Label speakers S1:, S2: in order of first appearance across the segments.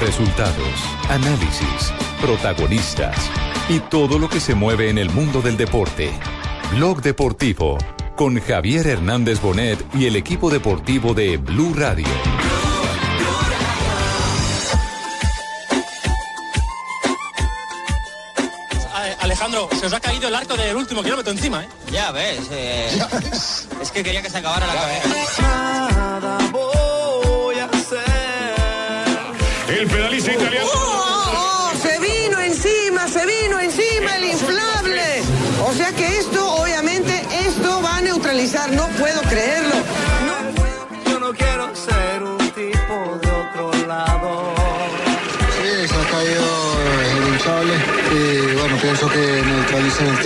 S1: Resultados, análisis, protagonistas y todo lo que se mueve en el mundo del deporte. Blog Deportivo con Javier Hernández Bonet y el equipo deportivo de Blue Radio.
S2: Alejandro, se os ha caído el arco del último kilómetro encima, ¿eh?
S3: Ya ves, eh, es que quería que se acabara la carrera.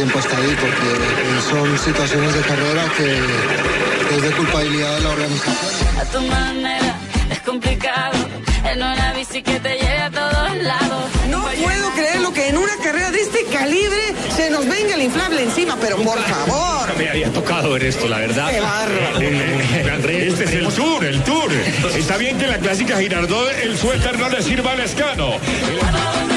S4: Tiempo hasta ahí porque eh, son situaciones de carrera que, es de culpabilidad de la organización.
S5: A tu manera es complicado. En una bici que te lleve a todos lados.
S6: No puedo creerlo que en una carrera de este calibre se nos venga el inflable encima, pero por favor.
S7: Me había tocado ver esto, la verdad.
S6: Qué bárbaro.
S7: Este es el tour, el tour. Está bien que en la clásica Girardot el suéter no le sirva al escano.
S5: ¿Dónde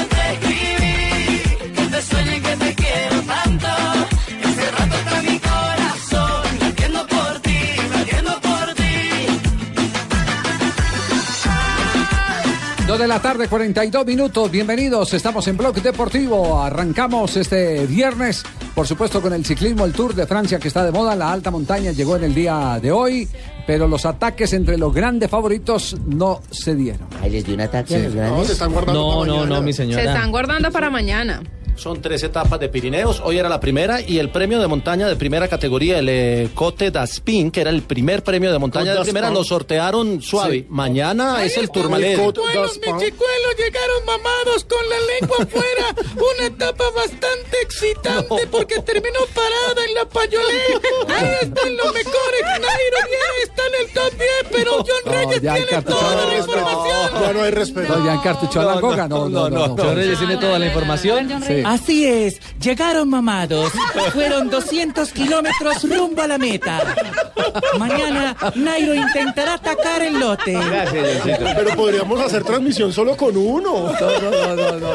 S8: Dos de la tarde, 42 minutos. Bienvenidos. Estamos en Blog Deportivo. Arrancamos este viernes, por supuesto, con el ciclismo, el Tour de Francia que está de moda. La alta montaña llegó en el día de hoy, pero los ataques entre los grandes favoritos no se dieron.
S3: Ahí les di un ataque a los
S4: No,
S3: grandes.
S4: se están guardando
S9: No,
S4: para
S9: no,
S4: mañana.
S9: no, mi
S10: Se
S9: señora.
S10: están guardando para mañana.
S2: Son tres etapas de Pirineos. Hoy era la primera y el premio de montaña de primera categoría, el eh, Cote d'Aspin, que era el primer premio de montaña
S4: Côte
S2: de primera, lo sortearon suave. Mañana es el Tourmalet.
S4: Côte
S10: Buenos
S4: d'Aspin.
S10: mis chicuelos llegaron mamados con la lengua afuera. Una etapa bastante excitante porque terminó parada en la Payolé. Ahí están los mejores. Nairo está en el top 10, pero John
S8: No,
S10: Reyes
S8: ya
S10: tiene toda la
S4: Ya
S10: información.
S4: no hay respeto.
S8: No, ya encartuchó a la. No, no, no. no,
S9: John Reyes tiene toda la información.
S8: Sí.
S11: Así es, llegaron mamados. Fueron 200 kilómetros rumbo a la meta. Mañana Nairo intentará atacar el lote.
S4: Pero podríamos hacer transmisión solo con uno.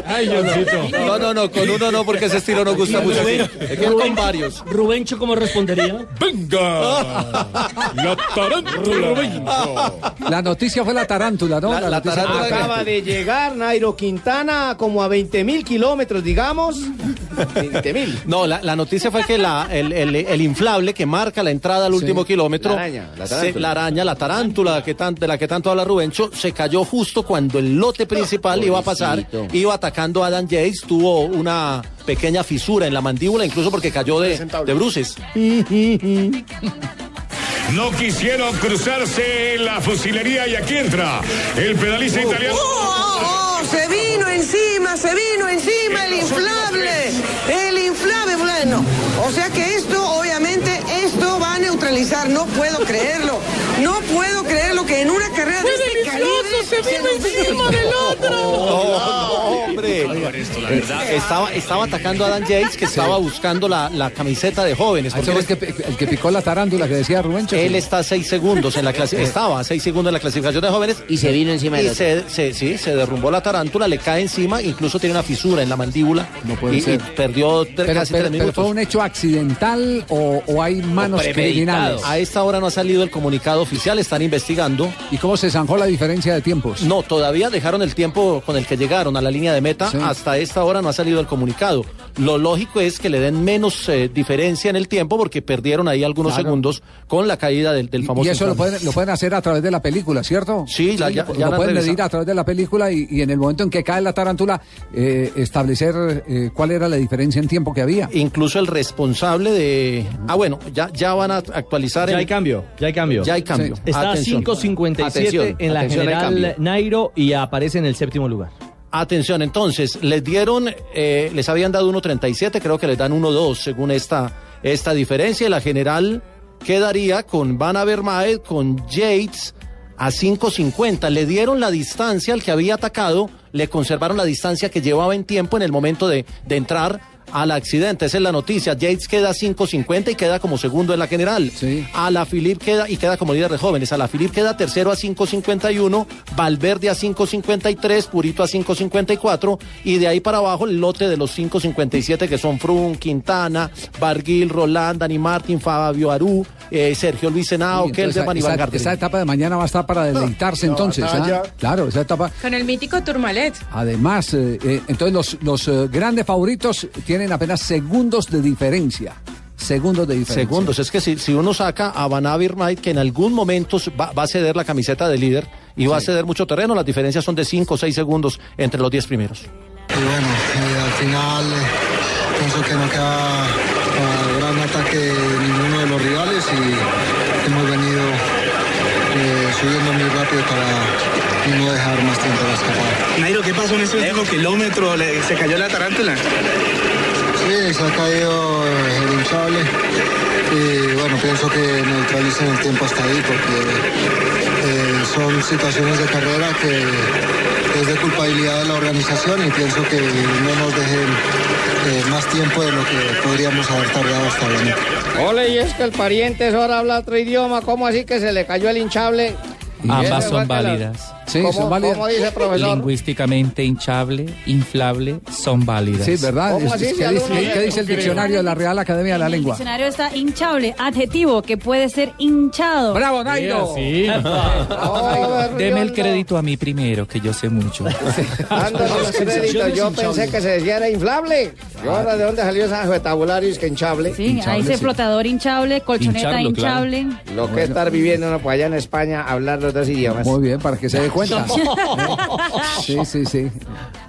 S9: Ay, Johncito.
S2: No, no, no, con uno no, porque ese estilo no gusta mucho. Hay que ir con varios.
S9: Rubencho, ¿cómo respondería?
S7: ¡Venga! La tarántula.
S8: La noticia fue la tarántula, ¿no?
S2: La- la tarántula-
S9: Acaba de llegar Nairo Quintana como a 20 mil kilómetros, digamos. 20 mil.
S2: No, la, la noticia fue que la, el, el- el inflable que marca la entrada al último kilómetro,
S9: La araña, la
S2: se-
S9: tarántula.
S2: la araña, la tarántula que tan- de la que tanto habla Rubencho, se cayó justo cuando el lote principal iba a pasar, iba atacando a Adam Yates, tuvo una pequeña fisura en la mandíbula, incluso porque cayó de, de bruces.
S7: No quisieron cruzarse la fusilería y aquí entra el pedalista italiano.
S6: ¡Oh, oh! Se vino encima, se vino encima el inflable. El inflable, bueno. O sea que esto, obviamente, esto va a neutralizar. No puedo creerlo. No puedo creerlo que en una carrera de
S10: ¡Qué
S6: este
S10: delicioso! ¡Se vino encima del otro!
S2: Hombre. Estaba, estaba atacando a Dan Yates, que estaba buscando la, la camiseta de jóvenes.
S8: Ah,
S2: porque
S8: fue el que, el que picó la tarántula que decía Rubencho.
S2: él está a seis segundos en la clasi- estaba a seis segundos en la clasificación de jóvenes.
S3: Y se vino encima del
S2: Y
S3: otro.
S2: se, se- sí, se derrumbó la tarántula, le cae encima, incluso tiene una fisura en la mandíbula.
S8: No puede
S2: y, y
S8: ser.
S2: perdió
S8: Pero,
S2: casi
S8: pero-
S2: tres
S8: pero
S2: minutos.
S8: fue un hecho accidental o, o hay manos criminales.
S2: A esta hora no ha salido el comunicado oficial, están investigando.
S8: ¿Y cómo se zanjó la diferencia de tiempos?
S2: No, todavía dejaron el tiempo con el que llegaron a la línea de meta.
S8: Sí.
S2: Hasta esta hora no ha salido el comunicado. Lo lógico es que le den menos eh, diferencia en el tiempo porque perdieron ahí algunos
S8: Claro.
S2: segundos con la caída del, famoso.
S8: y eso lo pueden, lo pueden hacer a través de la película, ¿cierto?
S2: Sí, la- ya-
S8: lo
S2: ya
S8: pueden medir a través de la película y, y en el momento en que cae la tarántula, eh, establecer eh, cuál era la diferencia en tiempo que había.
S2: Incluso el responsable de. Ah, bueno, ya, ya van a actualizar.
S9: Ya
S2: el-
S9: hay cambio, ya hay cambio.
S2: Ya hay cambio.
S8: Sí.
S9: Está a
S2: Atención.
S9: 5.57
S2: Atención,
S9: en la general. Nairo y aparece en el séptimo lugar.
S2: Atención, entonces, les dieron, eh, les habían dado 1.37, creo que les dan 1.2 según esta, esta diferencia. Y la general quedaría con Van Avermaet, con Yates a 5.50. Le dieron la distancia al que había atacado, le conservaron la distancia que llevaba en tiempo en el momento de, de entrar al accidente. Esa es la noticia. Yates queda a 5.50 y queda como segundo en la general. A la Filip queda y queda como líder de jóvenes. A la Filip queda tercero a 5.51, Valverde a 5.53, Purito a 5.54 y de ahí para abajo el lote de los 5.57 que son Frun, Quintana, Barguil, Roland, Dani Martín, Fabio Arú, eh, Sergio Luis Senao,
S8: Sí,
S2: Kelderman y
S8: esa,
S2: Van
S8: esa etapa de mañana va a estar para deleitarse entonces. ¿ah? Claro, esa etapa.
S12: Con el mítico Tourmalet.
S8: Además, eh, eh, entonces los, los eh, grandes favoritos tienen apenas segundos de diferencia. Segundos de diferencia.
S2: Segundos, es que si, si uno saca a Van Avermaet, que en algún momento va, va a ceder la camiseta de líder y va a ceder mucho terreno, las diferencias son de 5 o 6 segundos entre los 10 primeros.
S4: Y bueno, eh, al final eh, pienso que no queda para gran ataque ninguno de los rivales y hemos venido eh, subiendo muy rápido para no dejar más tiempo de escapar.
S13: Nairo, ¿qué pasó en ese último kilómetro? ¿Le- ¿Se cayó la tarántula?
S4: Sí, se ha caído el hinchable y bueno, pienso que neutralicen el tiempo hasta ahí porque eh, son situaciones de carrera que es de culpabilidad de la organización y pienso que no nos dejen eh, más tiempo de lo que podríamos haber tardado hasta meta.
S9: Ole, y es que el pariente ahora habla otro idioma. ¿Cómo así que se le cayó el hinchable?
S11: Ambas son
S9: fue que la-
S11: válidas.
S9: ¿Cómo- ¿Cómo dice, profesor?
S11: Lingüísticamente hinchable, inflable, son válidas.
S8: Sí, ¿verdad? ¿Qué dice, qué dice el diccionario de la Real Academia de la
S14: El
S8: Lengua?
S14: diccionario está hinchable, adjetivo que puede ser hinchado.
S8: ¡Bravo, Nairo!
S11: Deme el crédito a mí primero, que yo sé mucho.
S9: Dando los créditos, yo pensé que se decía era inflable. Yo ahora, ¿de dónde salió ese vocabulario? Es que hinchable.
S14: Sí, ahí dice flotador hinchable, colchoneta
S9: Hincharlo, claro.
S14: hinchable.
S9: Lo que es estar viviendo uno por allá en España, hablar los idiomas.
S8: Muy bien, para que se dé cuenta. Sí, sí, sí.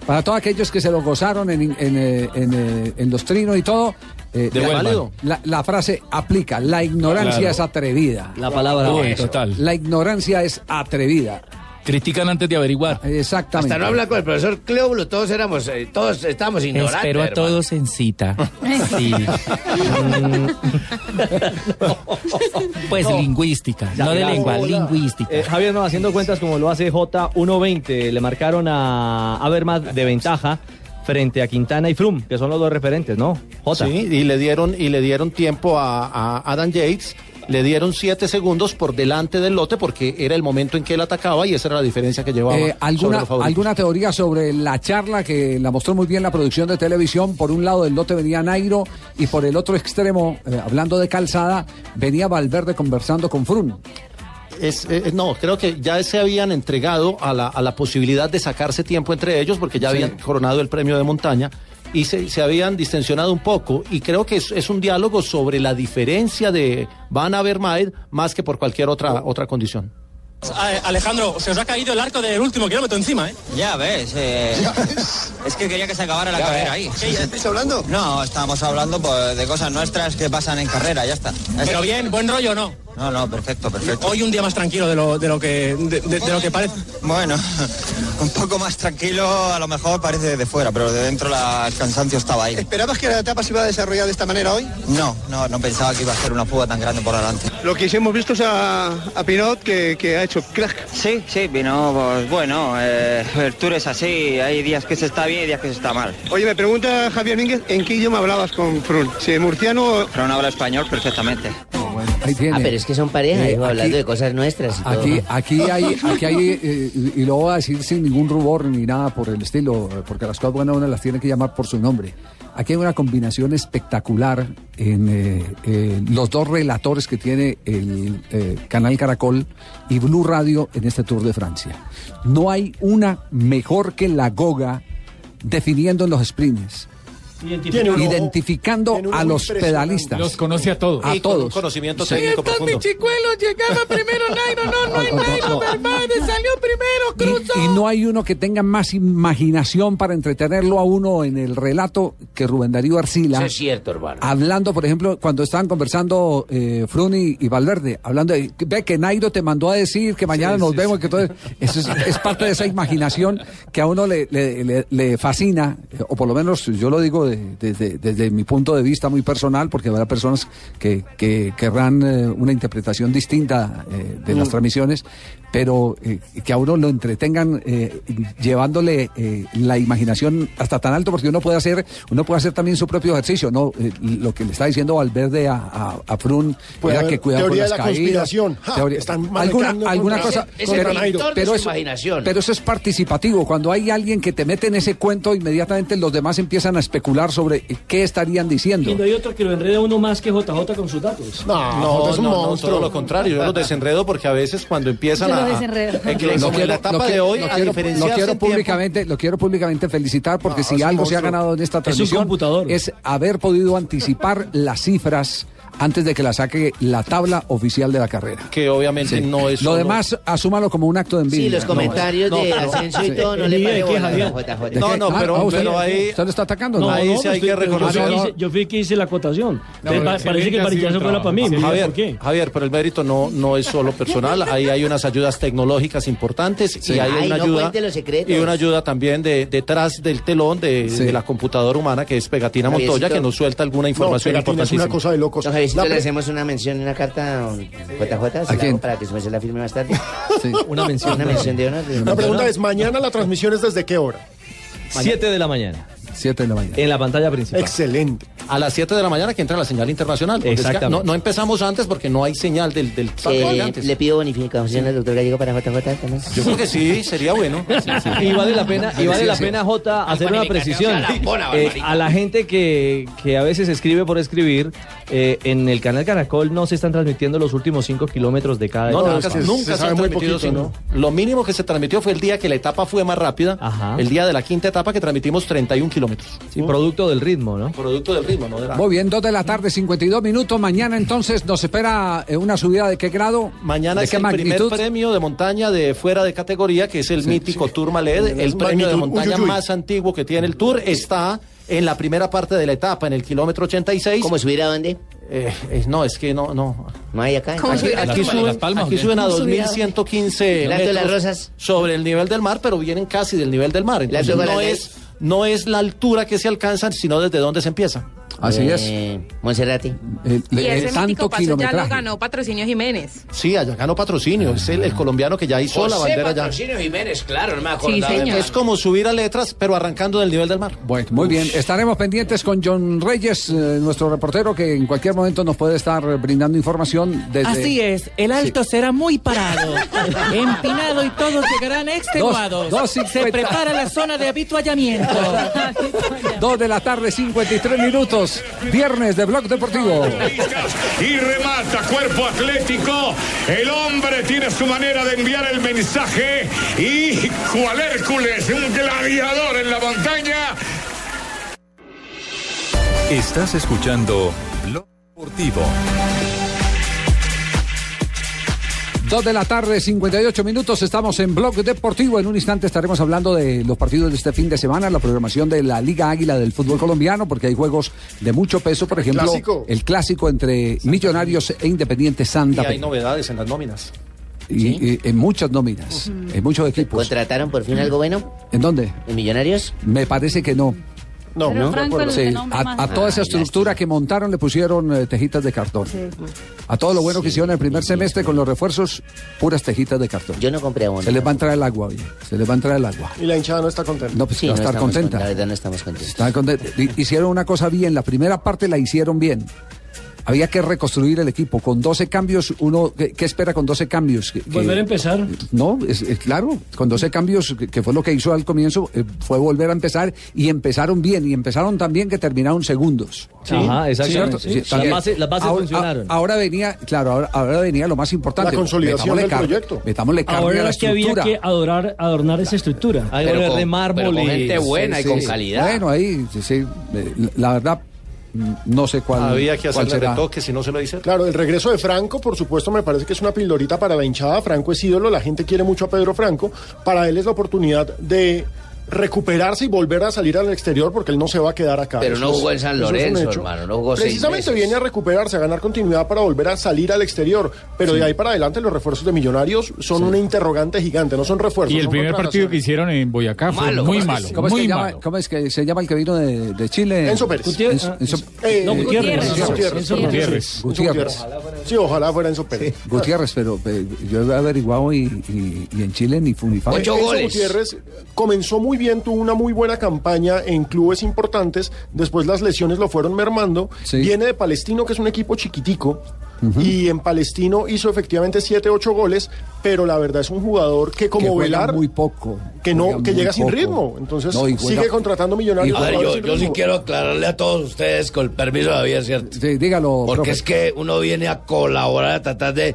S8: Para todos aquellos que se lo gozaron en, en, eh, en, eh, en los trinos y todo, eh, la,
S11: Devuelvan.
S8: la- la frase aplica. La ignorancia
S11: Claro.
S8: es atrevida.
S11: La palabra Uy, es. total.
S8: La ignorancia es atrevida.
S11: Critican antes de averiguar.
S8: Exactamente.
S9: Hasta no habla con el profesor Cleóbulo, todos éramos, eh, todos estamos ignorantes.
S11: Espero a
S9: hermano.
S11: todos en cita. Sí. Pues lingüística, no de lengua,
S15: Hola.
S11: lingüística.
S15: Eh, Javier no haciendo cuentas como lo hace J120. Le marcaron a Avermaet de ventaja frente a Quintana y Frum, que son los dos referentes, ¿no? J.
S2: Sí, y le dieron, y le dieron tiempo a, a Adam Yates, le dieron 7 segundos por delante del lote porque era el momento en que él atacaba y esa era la diferencia que llevaba.
S8: Eh, ¿alguna. ¿Alguna teoría sobre la charla que la mostró muy bien la producción de televisión? Por un lado del lote venía Nairo y por el otro extremo, eh, hablando de calzada, venía Valverde conversando con Frun.
S2: Es, eh, no, creo que ya se habían entregado a la, a la posibilidad de sacarse tiempo entre ellos porque ya
S8: Sí.
S2: habían coronado el premio de montaña y se, se habían distensionado un poco y creo que es, es un diálogo sobre la diferencia de Van Avermaet más que por cualquier otra, otra condición.
S3: Alejandro, se os ha caído el arco del último kilómetro encima, ¿eh? Ya ves, eh, es que quería que se acabara la
S13: Ya
S3: carrera
S13: ves.
S3: ahí.
S13: ¿Qué, ya estáis hablando?
S3: No, estamos hablando pues, de cosas nuestras que pasan en carrera, ya está.
S16: Pero bien, buen rollo, ¿no?
S3: No, no, perfecto, perfecto.
S16: Hoy un día más tranquilo de lo, de lo que de, de- de lo que parece.
S3: Bueno, un poco más tranquilo, a lo mejor parece de fuera, pero de dentro la, el cansancio estaba ahí.
S13: ¿Esperabas que la etapa se iba a desarrollar de esta manera hoy?
S3: No, no, no pensaba que iba a ser una fuga tan grande por delante.
S13: Lo que sí hemos visto es a, a Pinot que, que ha hecho crack.
S3: Sí, sí, vino, pues bueno, eh, el tour es así, hay días que se está bien y días que se está mal.
S13: Oye, me pregunta Javier Mínguez, ¿en qué idioma hablabas con Frun? Si murciano
S3: no habla español perfectamente.
S8: Ahí tiene.
S17: Ah, pero es que son pareja,
S8: Eh,
S17: hijo, hablando de cosas nuestras y todo.
S8: Aquí, aquí hay, aquí hay eh, y lo voy a decir sin ningún rubor ni nada por el estilo, porque las cosas buenas uno las tiene que llamar por su nombre. Aquí hay una combinación espectacular en eh, eh, los dos relatores que tiene el canal Caracol y Blue Radio en este Tour de Francia. No hay una mejor que la Goga definiendo en los sprints. Identificando a los pedalistas.
S2: Los conoce a todos.
S8: A
S2: Y con un
S8: todos.
S2: conocimiento
S8: Sí.
S2: técnico
S10: Estos
S2: profundo.
S10: bichicuelos llegaba primero Nairo, no, no hay Nairo, Valverde salió primero, cruzó.
S8: Y no hay uno que tenga más imaginación para entretenerlo a uno en el relato que Rubén Darío Arcila.
S17: Eso es cierto, hermano.
S8: Hablando, por ejemplo, cuando estaban conversando eh, Fruni y Valverde, hablando de, ve que Nairo te mandó a decir que mañana nos vemos, que todo eso es, es parte de esa imaginación que a uno le, le- le- le fascina, eh, o por lo menos yo lo digo de- desde, desde mi punto de vista muy personal, porque habrá personas que, que querrán eh, una interpretación distinta eh, de las
S2: Mm.
S8: transmisiones, pero eh, que a uno lo entretengan eh, llevándole eh, la imaginación hasta tan alto, porque uno puede hacer, uno puede hacer también su propio ejercicio, ¿no? Eh, lo que le está diciendo Valverde a, a, a Frun
S12: Puede
S8: era que cuidado con las
S12: de la
S8: caídas.
S12: conspiración. Ja,
S8: Teoría-
S12: están
S8: alguna cosa,
S12: Ese- ese
S8: pero, pero
S12: su
S8: eso,
S17: imaginación.
S8: pero eso es participativo. Cuando hay alguien que te mete en ese cuento, inmediatamente los demás empiezan a especular sobre qué estarían diciendo.
S18: Y no hay otro que lo enreda uno más que JJ con sus datos.
S12: No,
S2: No,
S12: es un
S2: no, no,
S12: monstruo.
S2: todo lo contrario. Yo los desenredo porque a veces cuando empiezan a.
S14: los desenredo.
S2: a- en que-
S8: Lo
S2: como en la etapa
S8: lo
S2: de
S8: quiero-
S2: hoy,
S8: lo
S2: a
S8: quiero,
S2: diferenciarse
S8: lo quiero
S2: en tiempo.
S8: públicamente, lo quiero públicamente felicitar porque
S12: No,
S8: si algo se ha ganado en esta transmisión es haber podido anticipar las cifras antes de que la saque la tabla oficial de la carrera.
S2: Que obviamente
S8: Sí.
S2: no es.
S8: Lo
S2: solo-
S8: demás, asúmalo como un acto de envidia.
S17: Sí, los
S8: No,
S17: comentarios
S2: no,
S17: de
S2: pero-
S17: Asensio y
S8: sí.
S17: todo no le
S18: Envidia de
S17: pare
S18: qué,
S17: bola,
S18: Javier.
S17: JJ.
S8: ¿De
S2: No, no,
S8: Ah,
S2: pero-
S8: ah, usted-
S2: pero ahí-
S8: ¿Usted lo está atacando?
S18: No,
S2: Ahí
S18: no,
S2: sí hay
S18: estoy-
S2: que reconocer-
S18: yo fui
S8: No,
S18: que hice- Yo fui que hice la acotación. Parece que el varillazo fuera para mí.
S2: Javier,
S18: ¿Por qué?
S2: Javier, pero el mérito no, no es solo personal, ahí hay unas ayudas tecnológicas importantes y hay
S17: Ay,
S2: una
S17: no
S2: ayuda y una ayuda también de detrás del telón de,
S8: Sí.
S2: de la computadora humana que es Pegatina. Montoya que nos suelta alguna
S12: No,
S2: información
S12: Pegatina es una
S2: importantísima.
S12: cosa de locos.
S17: Javiercito,
S12: La
S17: le hacemos una mención y una carta a JJ, se
S8: ¿A
S17: la
S8: quién?
S17: hago para que su merced la firme más tarde.
S8: Sí.
S15: Una mención.
S17: Una mención de honor.
S12: La pregunta es, ¿mañana la transmisión es desde qué hora?
S15: 7 de la mañana.
S8: 7 de la mañana.
S15: En la pantalla principal.
S12: Excelente.
S2: A las 7 de la mañana que entra la señal internacional. porque es que
S15: Exactamente.
S2: No, no empezamos antes porque no hay señal del, del
S17: Eh,
S2: antes.
S17: le pido bonificación al doctor Gallego para JJ también.
S2: Yo creo que sí, sería bueno.
S15: Y vale la pena, y vale
S8: Sí,
S15: la
S8: sí.
S15: pena, J, hacer una precisión. Eh, a la gente que, que a veces escribe por escribir, eh, en el canal Caracol no se están transmitiendo los últimos 5 kilómetros de cada
S2: No,
S15: etapa.
S2: nunca,
S12: se-
S2: nunca
S12: se
S2: se,
S12: sabe
S2: han
S12: muy
S2: transmitido
S12: poquito,
S2: sino- Lo mínimo que se transmitió fue el día que la etapa fue más rápida.
S15: Ajá.
S2: El día de la quinta etapa que transmitimos 31 kilómetros.
S15: Sí, producto del ritmo, ¿no?
S2: Producto del ritmo, ¿no? De la-
S8: Muy bien, 2 de la tarde, 52 minutos. Mañana entonces nos espera eh, una subida de qué grado?
S2: Mañana
S8: ¿De
S2: es
S8: qué
S2: el
S8: magnitud?
S2: primer premio de montaña de fuera de categoría, que es el mítico Tour Maled. El premio de montaña
S12: uy, uy, uy.
S2: más antiguo que tiene el Tour está en la primera parte de la etapa, en el kilómetro 86.
S17: ¿Cómo subir a dónde?
S2: Eh, eh, no, es que no, no.
S17: No hay acá.
S14: ¿Cómo
S2: Aquí,
S14: subir a
S2: aquí
S14: Las
S2: suben,
S14: Palmas,
S2: aquí suben a
S14: ¿Cómo subir a dónde?
S2: 2115
S17: ¿El Alto de las
S2: metros
S17: Rosas?
S2: sobre el nivel del mar, pero vienen casi del nivel del mar. Entonces no
S17: las
S2: es, no es la altura que se alcanza, sino desde dónde se empieza.
S8: Así es.
S17: Eh, Monserrati.
S8: El,
S19: Y
S8: el
S19: ese mítico
S8: tanto
S19: paso ya lo ganó Patrocinio Jiménez.
S2: Sí, allá ganó patrocinio. Es el, el colombiano que ya hizo la bandera ya.
S17: Jiménez, claro, no me
S19: Sí, señor.
S2: Es como subir a letras, pero arrancando del nivel del mar.
S8: Bueno, muy bien. Estaremos pendientes con John Reyes, eh, nuestro reportero, que en cualquier momento nos puede estar brindando información desde...
S11: Así es, el alto será muy parado, empinado y todos llegarán extenuados.
S8: Dos- dos
S11: Se prepara la zona de habituallamiento.
S8: 2 de la tarde, 53 minutos. Viernes de Blog Deportivo.
S7: Y remata cuerpo atlético. El hombre tiene su manera de enviar el mensaje. Y cual Hércules, un gladiador en la montaña.
S1: Estás escuchando Blog Deportivo.
S8: 2 de la tarde, 58 minutos. Estamos en Blog Deportivo. En un instante estaremos hablando de los partidos de este fin de semana, la programación de la Liga Águila del fútbol colombiano, porque hay juegos de mucho peso. Por ejemplo,
S12: clásico.
S8: el clásico entre Millonarios e Independiente
S2: Y
S8: Santa
S2: hay
S8: Fe.
S2: novedades en las nóminas.
S8: Y, y en muchas nóminas, en muchos equipos.
S17: ¿Contrataron por fin algo bueno?
S8: ¿En dónde?
S17: ¿En Millonarios?
S8: Me parece que no.
S12: No,
S14: Pero
S12: no,
S14: Franco el
S8: a, toda esa estructura que montaron le pusieron eh, tejitas de cartón. A todo lo bueno que hicieron en el primer semestre con los refuerzos, puras tejitas de cartón.
S17: Yo no compré abono.
S8: Se les va a entrar el agua, oye. Se les va a entrar el agua.
S12: Y la hinchada no está contenta.
S8: No, pues
S17: Sí,
S8: va a
S17: no
S8: estar contenta.
S17: con- La verdad no estamos contentos.
S8: Están contentos. Hi- Hicieron una cosa bien. La primera parte la hicieron bien. Había que reconstruir el equipo. Con 12 cambios, uno, ¿qué, qué espera con 12 cambios? Que-
S18: Volver a empezar.
S8: No, es, es claro, con 12 cambios, que, que fue lo que hizo al comienzo, eh, fue volver a empezar y empezaron bien, y empezaron tan bien que terminaron segundos.
S15: Sí, Ajá, exactamente.
S8: ¿Cierto?
S15: sí. Las bases- las bases
S8: ahora,
S15: funcionaron.
S8: a- Ahora venía, claro, ahora, ahora venía lo más importante.
S12: La consolidación
S8: Metámosle
S12: del
S8: carne-
S12: proyecto.
S8: Metámosle carne a
S18: Ahora
S8: la
S18: es que había
S8: estructura.
S18: que adorar, adornar esa estructura.
S15: Hay de mármol
S17: con
S15: y...
S17: gente buena y
S8: Sí,
S17: con
S8: sí.
S17: calidad.
S8: Bueno, ahí, sí, sí, la verdad, no sé cuál.
S2: Había que hacerle retoque si no se lo dice.
S12: Claro, el regreso de Franco, por supuesto, me parece que es una pildorita para la hinchada. Franco es ídolo, la gente quiere mucho a Pedro Franco. Para él es la oportunidad de recuperarse y volver a salir al exterior porque él no se va a quedar acá.
S17: Pero
S12: Eso
S17: no jugó en San Lorenzo, hermano, no jugó seis
S12: Precisamente
S17: meses.
S12: viene a recuperarse, a ganar continuidad para volver a salir al exterior. Pero de ahí para adelante los refuerzos de Millonarios son una interrogante gigante, no son refuerzos.
S20: Y el primer partido que hicieron en Boyacá fue
S12: Malo,
S20: muy
S12: ¿cómo es
S20: malo.
S12: que-
S8: ¿Cómo es,
S20: muy
S8: que llama,
S20: malo.
S8: cómo es que se llama el que vino de, de Chile?
S12: Enzo Pérez.
S8: Enzo- Enzo-
S12: Eh,
S18: No, Gutiérrez.
S12: Gutiérrez. Gutiérrez.
S18: Gutiérrez.
S8: Gutiérrez.
S12: Sí, ojalá fuera Enzo Pérez.
S8: Gutiérrez, pero eh, yo he averiguado y, y- y en Chile ni Funifá.
S12: Enzo Gutiérrez comenzó muy bien, tuvo una muy buena campaña en clubes importantes, después las lesiones lo fueron mermando. Viene de Palestino, que es un equipo chiquitico, y en Palestino hizo efectivamente 7, 8 goles, pero la verdad es un jugador que como
S8: Que
S12: Velar,
S8: muy poco.
S12: que no que llega sin
S8: poco.
S12: ritmo, entonces
S8: No, y juega-
S12: sigue contratando millonarios.
S19: A ver, yo, yo sí quiero aclararle a todos ustedes, con el permiso de Javier, ¿cierto?
S8: Sí, dígalo.
S19: Porque
S8: profe.
S19: es que uno viene a colaborar, a tratar de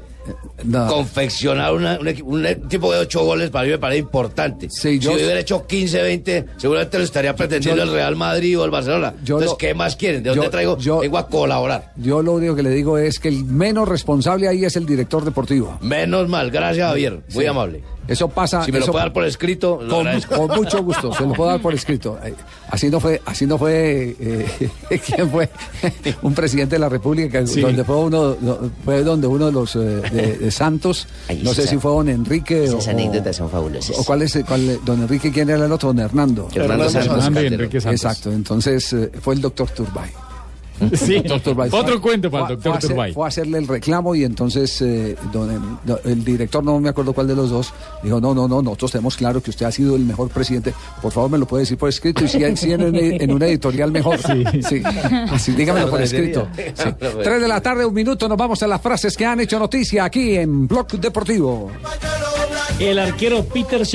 S8: no.
S19: confeccionar una- un, tipo de ocho goles para mí me parece importante.
S8: yo-
S19: si hubiera hecho 15, 20, seguramente lo estaría pretendiendo
S8: Yo-
S19: el Real Madrid o el Barcelona.
S8: Yo
S19: Entonces,
S8: lo-
S19: ¿qué más quieren? ¿De dónde
S8: yo-
S19: traigo?
S8: yo-
S19: Vengo a colaborar.
S8: Yo lo único que le digo es que el menos responsable ahí es el director deportivo.
S19: Menos mal, gracias Javier, muy
S8: Sí.
S19: amable.
S8: Eso pasa.
S19: Si me lo
S8: eso-
S19: puede dar por escrito, lo
S8: con, con mucho gusto, se lo puedo dar por escrito. Eh, Así no fue, así no fue, eh, ¿quién fue? Un presidente de la República,
S17: Sí.
S8: donde fue uno, no, fue donde uno de los eh, de, de Santos, no sé si fue don Enrique o,
S17: Esas anécdotas son fabulosas.
S8: o cuál es, cuál, don Enrique, ¿quién era el otro? Don Hernando.
S17: Hernando Santos Hernando y Calderón. Enrique Santos.
S8: Exacto, entonces eh, fue el doctor Turbay.
S18: Sí. Otro cuento para el doctor
S8: fue hacer-. Fue a hacerle el reclamo y entonces eh, don- don- el director, no me acuerdo cuál de los dos, dijo, no, no, no, nosotros tenemos claro que usted ha sido el mejor presidente. Por favor, me lo puede decir por escrito y si en, si en, en una editorial mejor. Sí. Así, dígamelo por escrito. Sí. Tres de la tarde, un minuto, nos vamos a las frases que han hecho noticia aquí en Blog Deportivo.
S18: El arquero Peter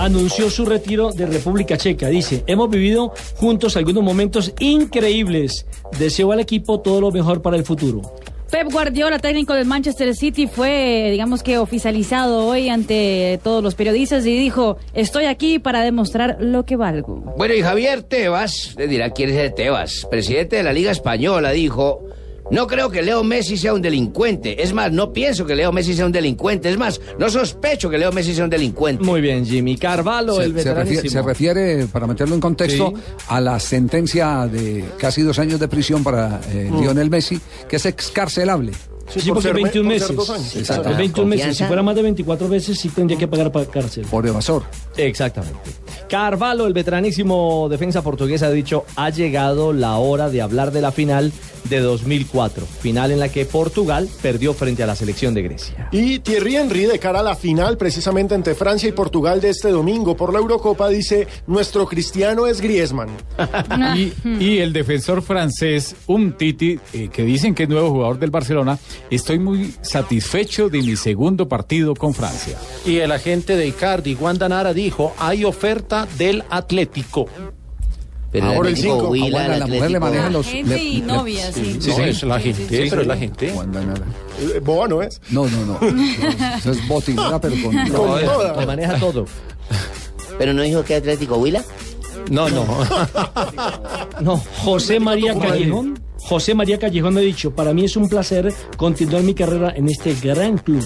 S18: Anunció su retiro de República Checa. Dice, hemos vivido juntos algunos momentos increíbles. Deseo al equipo todo lo mejor para el futuro.
S14: Pep Guardiola, técnico del Manchester City, fue, digamos que, oficializado hoy ante todos los periodistas y dijo, estoy aquí para demostrar lo que valgo.
S19: Bueno, y Javier Tebas, le dirá quién es el Tebas, presidente de la Liga Española, dijo, no creo que Leo Messi sea un delincuente. Es más, no pienso que Leo Messi sea un delincuente. Es más, no sospecho que Leo Messi sea un delincuente.
S15: Muy bien, Jimmy. Carvalho,
S8: Se,
S15: el
S8: se refiere,
S15: veteranísimo.
S8: se refiere, para meterlo en contexto,
S15: Sí.
S8: a la sentencia de casi dos años de prisión para eh,
S18: Mm.
S8: Lionel Messi, que es excarcelable.
S18: Sí, porque 21 meses.
S8: Exacto.
S18: 21 meses. Si fuera más de 24 veces, sí tendría que pagar para cárcel.
S8: Por evasor.
S15: Exactamente. Carvalho, el veteranísimo defensa portugués, ha dicho, ha llegado la hora de hablar de la final de 2004, final en la que Portugal perdió frente a la selección de Grecia.
S12: Y Thierry Henry, de cara a la final, precisamente entre Francia y Portugal de este domingo por la Eurocopa, dice: Nuestro cristiano es Griezmann.
S20: Y, y el defensor francés Umtiti, eh, que dicen que es nuevo jugador del Barcelona, estoy muy satisfecho de mi segundo partido con Francia.
S2: Y el agente de Icardi, Wanda Nara, dijo, hay oferta del Atlético.
S17: Pero
S2: Ahora el
S17: Atlético
S2: cinco.
S17: Huila,
S2: Ah,
S17: el
S2: bueno, la mujer le maneja los-
S14: Gente y novia, sí.
S2: no, es la gente,
S8: sí,
S2: pero
S8: sí.
S2: es la gente.
S8: Wanda Nara.
S12: Eh, Boa no es.
S8: No, no, no. Eso es botinera, pero con...
S17: Con toda.
S15: Lo maneja todo.
S17: Pero no dijo que Atlético Huila.
S2: No, no.
S18: No, José María Callejón. José María Callejón ha dicho, para mí es un placer continuar mi carrera en este gran club.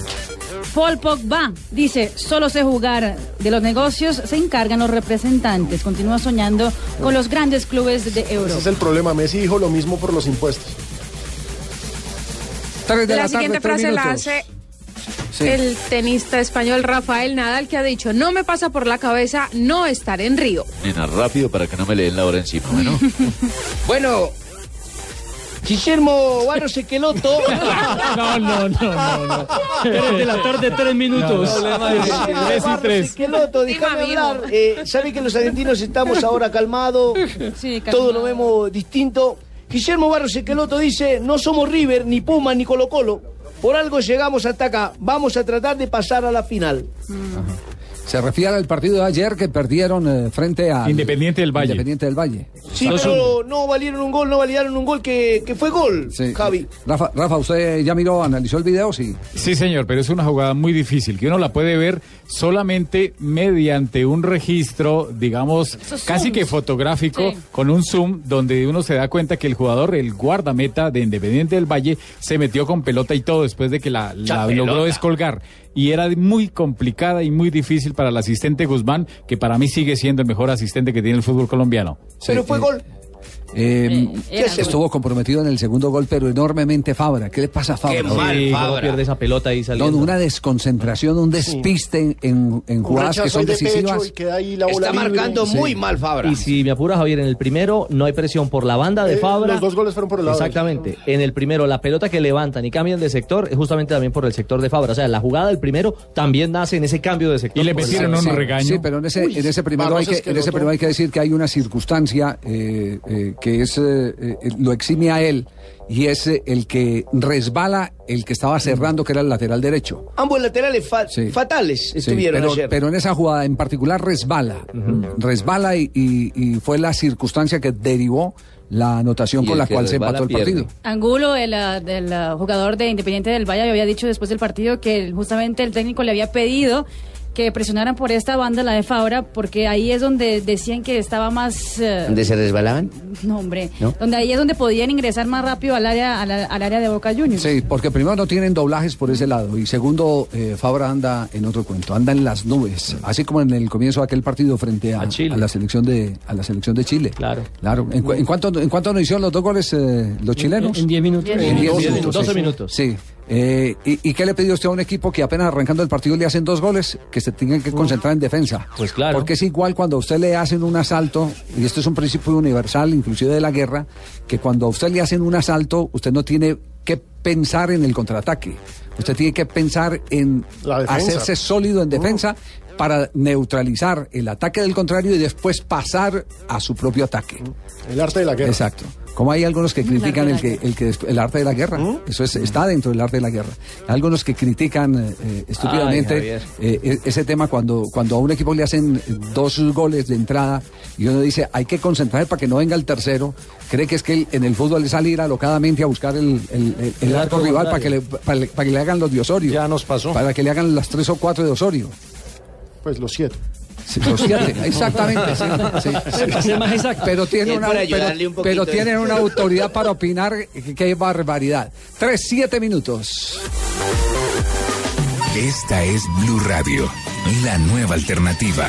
S14: Paul Pogba dice, solo sé jugar. De los negocios se encargan los representantes. Continúa soñando con los grandes clubes de
S12: Ese
S14: Europa.
S12: es el problema. Messi dijo lo mismo por los impuestos.
S8: De
S21: La,
S8: la,
S21: siguiente
S8: tarde,
S21: frase la hace
S8: Sí.
S21: el tenista español Rafael Nadal, que ha dicho, no me pasa por la cabeza no estar en Río.
S22: Nena, rápido para que no me leen la hora encima, bueno.
S19: Bueno, Guillermo Barros Equeloto.
S18: No, no, no, no, no. De la tarde, tres minutos.
S19: Guillermo
S18: Tres y
S19: Barros
S18: tres.
S19: Esqueloto, déjame hablar. Eh, ¿Sabe que los argentinos estamos ahora calmados? Todo lo vemos distinto. Guillermo Barros Esqueloto dice, no somos River, ni Puma, ni Colo Colo. Por algo llegamos hasta acá. Vamos a tratar de pasar a la final.
S8: Se refiere al partido de ayer que perdieron eh, frente a
S20: Independiente del Valle.
S8: Independiente del Valle.
S19: Sí, pero no valieron un gol, no validaron un gol que, que fue gol,
S8: Sí.
S19: Javi.
S8: Rafa, Rafa, ¿usted ya miró, analizó el video? Sí.
S20: Sí, señor, pero es una jugada muy difícil, que uno la puede ver solamente mediante un registro, digamos,
S14: Esos
S20: casi
S14: zooms.
S20: que fotográfico,
S14: Sí.
S20: con un zoom, donde uno se da cuenta que el jugador, el guardameta de Independiente del Valle, se metió con pelota y todo después de que la, logró descolgar. Y era muy complicada y muy difícil para el asistente Guzmán, que para mí sigue siendo el mejor asistente que tiene el fútbol colombiano.
S19: Pero fue
S8: eh,
S19: gol.
S8: Eh,
S14: era.
S8: estuvo comprometido en el segundo gol, pero enormemente Fabra. ¿Qué le pasa a Fabra?
S15: Qué mal, Sí, cómo Fabra. pierde esa pelota ahí saliendo.
S8: No, una desconcentración, un despiste en, en jugadas que son decisivas.
S19: Está marcando muy mal Fabra.
S15: Y si me apura Javier, en el primero no hay presión por la banda de
S12: Eh,
S15: Fabra.
S12: los dos goles fueron por el lado de.
S15: Exactamente. En el primero, la pelota que levantan y cambian de sector es justamente también por el sector de Fabra. O sea, la jugada del primero también nace en ese cambio de sector. por el lado.
S8: Sí, Sí, pero en ese, en ese primero hay que, en ese primero hay que decir que hay una circunstancia eh, eh, que es eh, eh, lo exime a él y es eh, el que resbala el que estaba cerrando, que era el lateral derecho.
S19: Ambos laterales fa-
S8: Sí.
S19: fatales
S8: Sí,
S19: estuvieron
S8: pero,
S19: ayer.
S8: pero en esa jugada en particular resbala, resbala y, y- y fue la circunstancia que derivó la anotación
S23: Y
S8: con
S23: el
S8: la cual se empató el
S23: pierde.
S8: partido.
S14: Angulo, el, ah, del ah, jugador de Independiente del Valle, había dicho después del partido que justamente el técnico le había pedido que presionaran por esta banda, la de Fabra, porque ahí es donde decían que estaba más... eh,
S23: ¿Dónde se resbalaban?
S14: no, hombre.
S8: ¿No?
S14: Donde ahí es donde podían ingresar más rápido al área, al, al área de Boca Juniors.
S8: Sí, porque primero no tienen doblajes por ese lado y segundo, eh, Fabra anda en otro cuento, anda en las nubes, así como en el comienzo de aquel partido frente a, a la selección de a la selección de Chile. Claro, claro. ¿En, cu- en cuánto en cuánto nos hicieron los dos goles eh, los chilenos?
S18: En 10 minutos.
S8: En 10
S18: 12
S8: minutos.
S18: 12
S8: sí. Eh, ¿y, y qué le pidió usted a un equipo que apenas arrancando el partido le hacen dos goles? Que se tengan que concentrar en defensa.
S15: Pues claro.
S8: Porque es igual cuando a usted le hacen un asalto, y esto es un principio universal, inclusive de la guerra, que cuando a usted le hacen un asalto, usted no tiene que pensar en el contraataque. Usted tiene que pensar en hacerse sólido en defensa para neutralizar el ataque del contrario y después pasar a su propio ataque.
S12: El arte de la guerra.
S8: Exacto. Como hay algunos que critican el, que, el, que, el arte de la guerra. Eso es, está dentro del arte de la guerra. Hay algunos que critican eh, eh, estúpidamente eh, e- ese tema cuando, cuando a un equipo le hacen dos goles de entrada y uno dice hay que concentrar para que no venga el tercero. Cree que es que el- en el fútbol es salir alocadamente a buscar el, el- el- arco rival para que, le, para, le- para que le hagan los de Osorio.
S2: Ya nos pasó.
S8: Para que le hagan las tres o cuatro de Osorio.
S12: Pues los siete.
S8: Sí, los siete, exactamente. sí, sí, sí.
S18: Ser más exacto.
S8: Pero tiene
S18: Es
S8: una, pero, tienen una autoridad para opinar es barbaridad. Tres, siete minutos.
S24: Esta es Blue Radio, la nueva alternativa.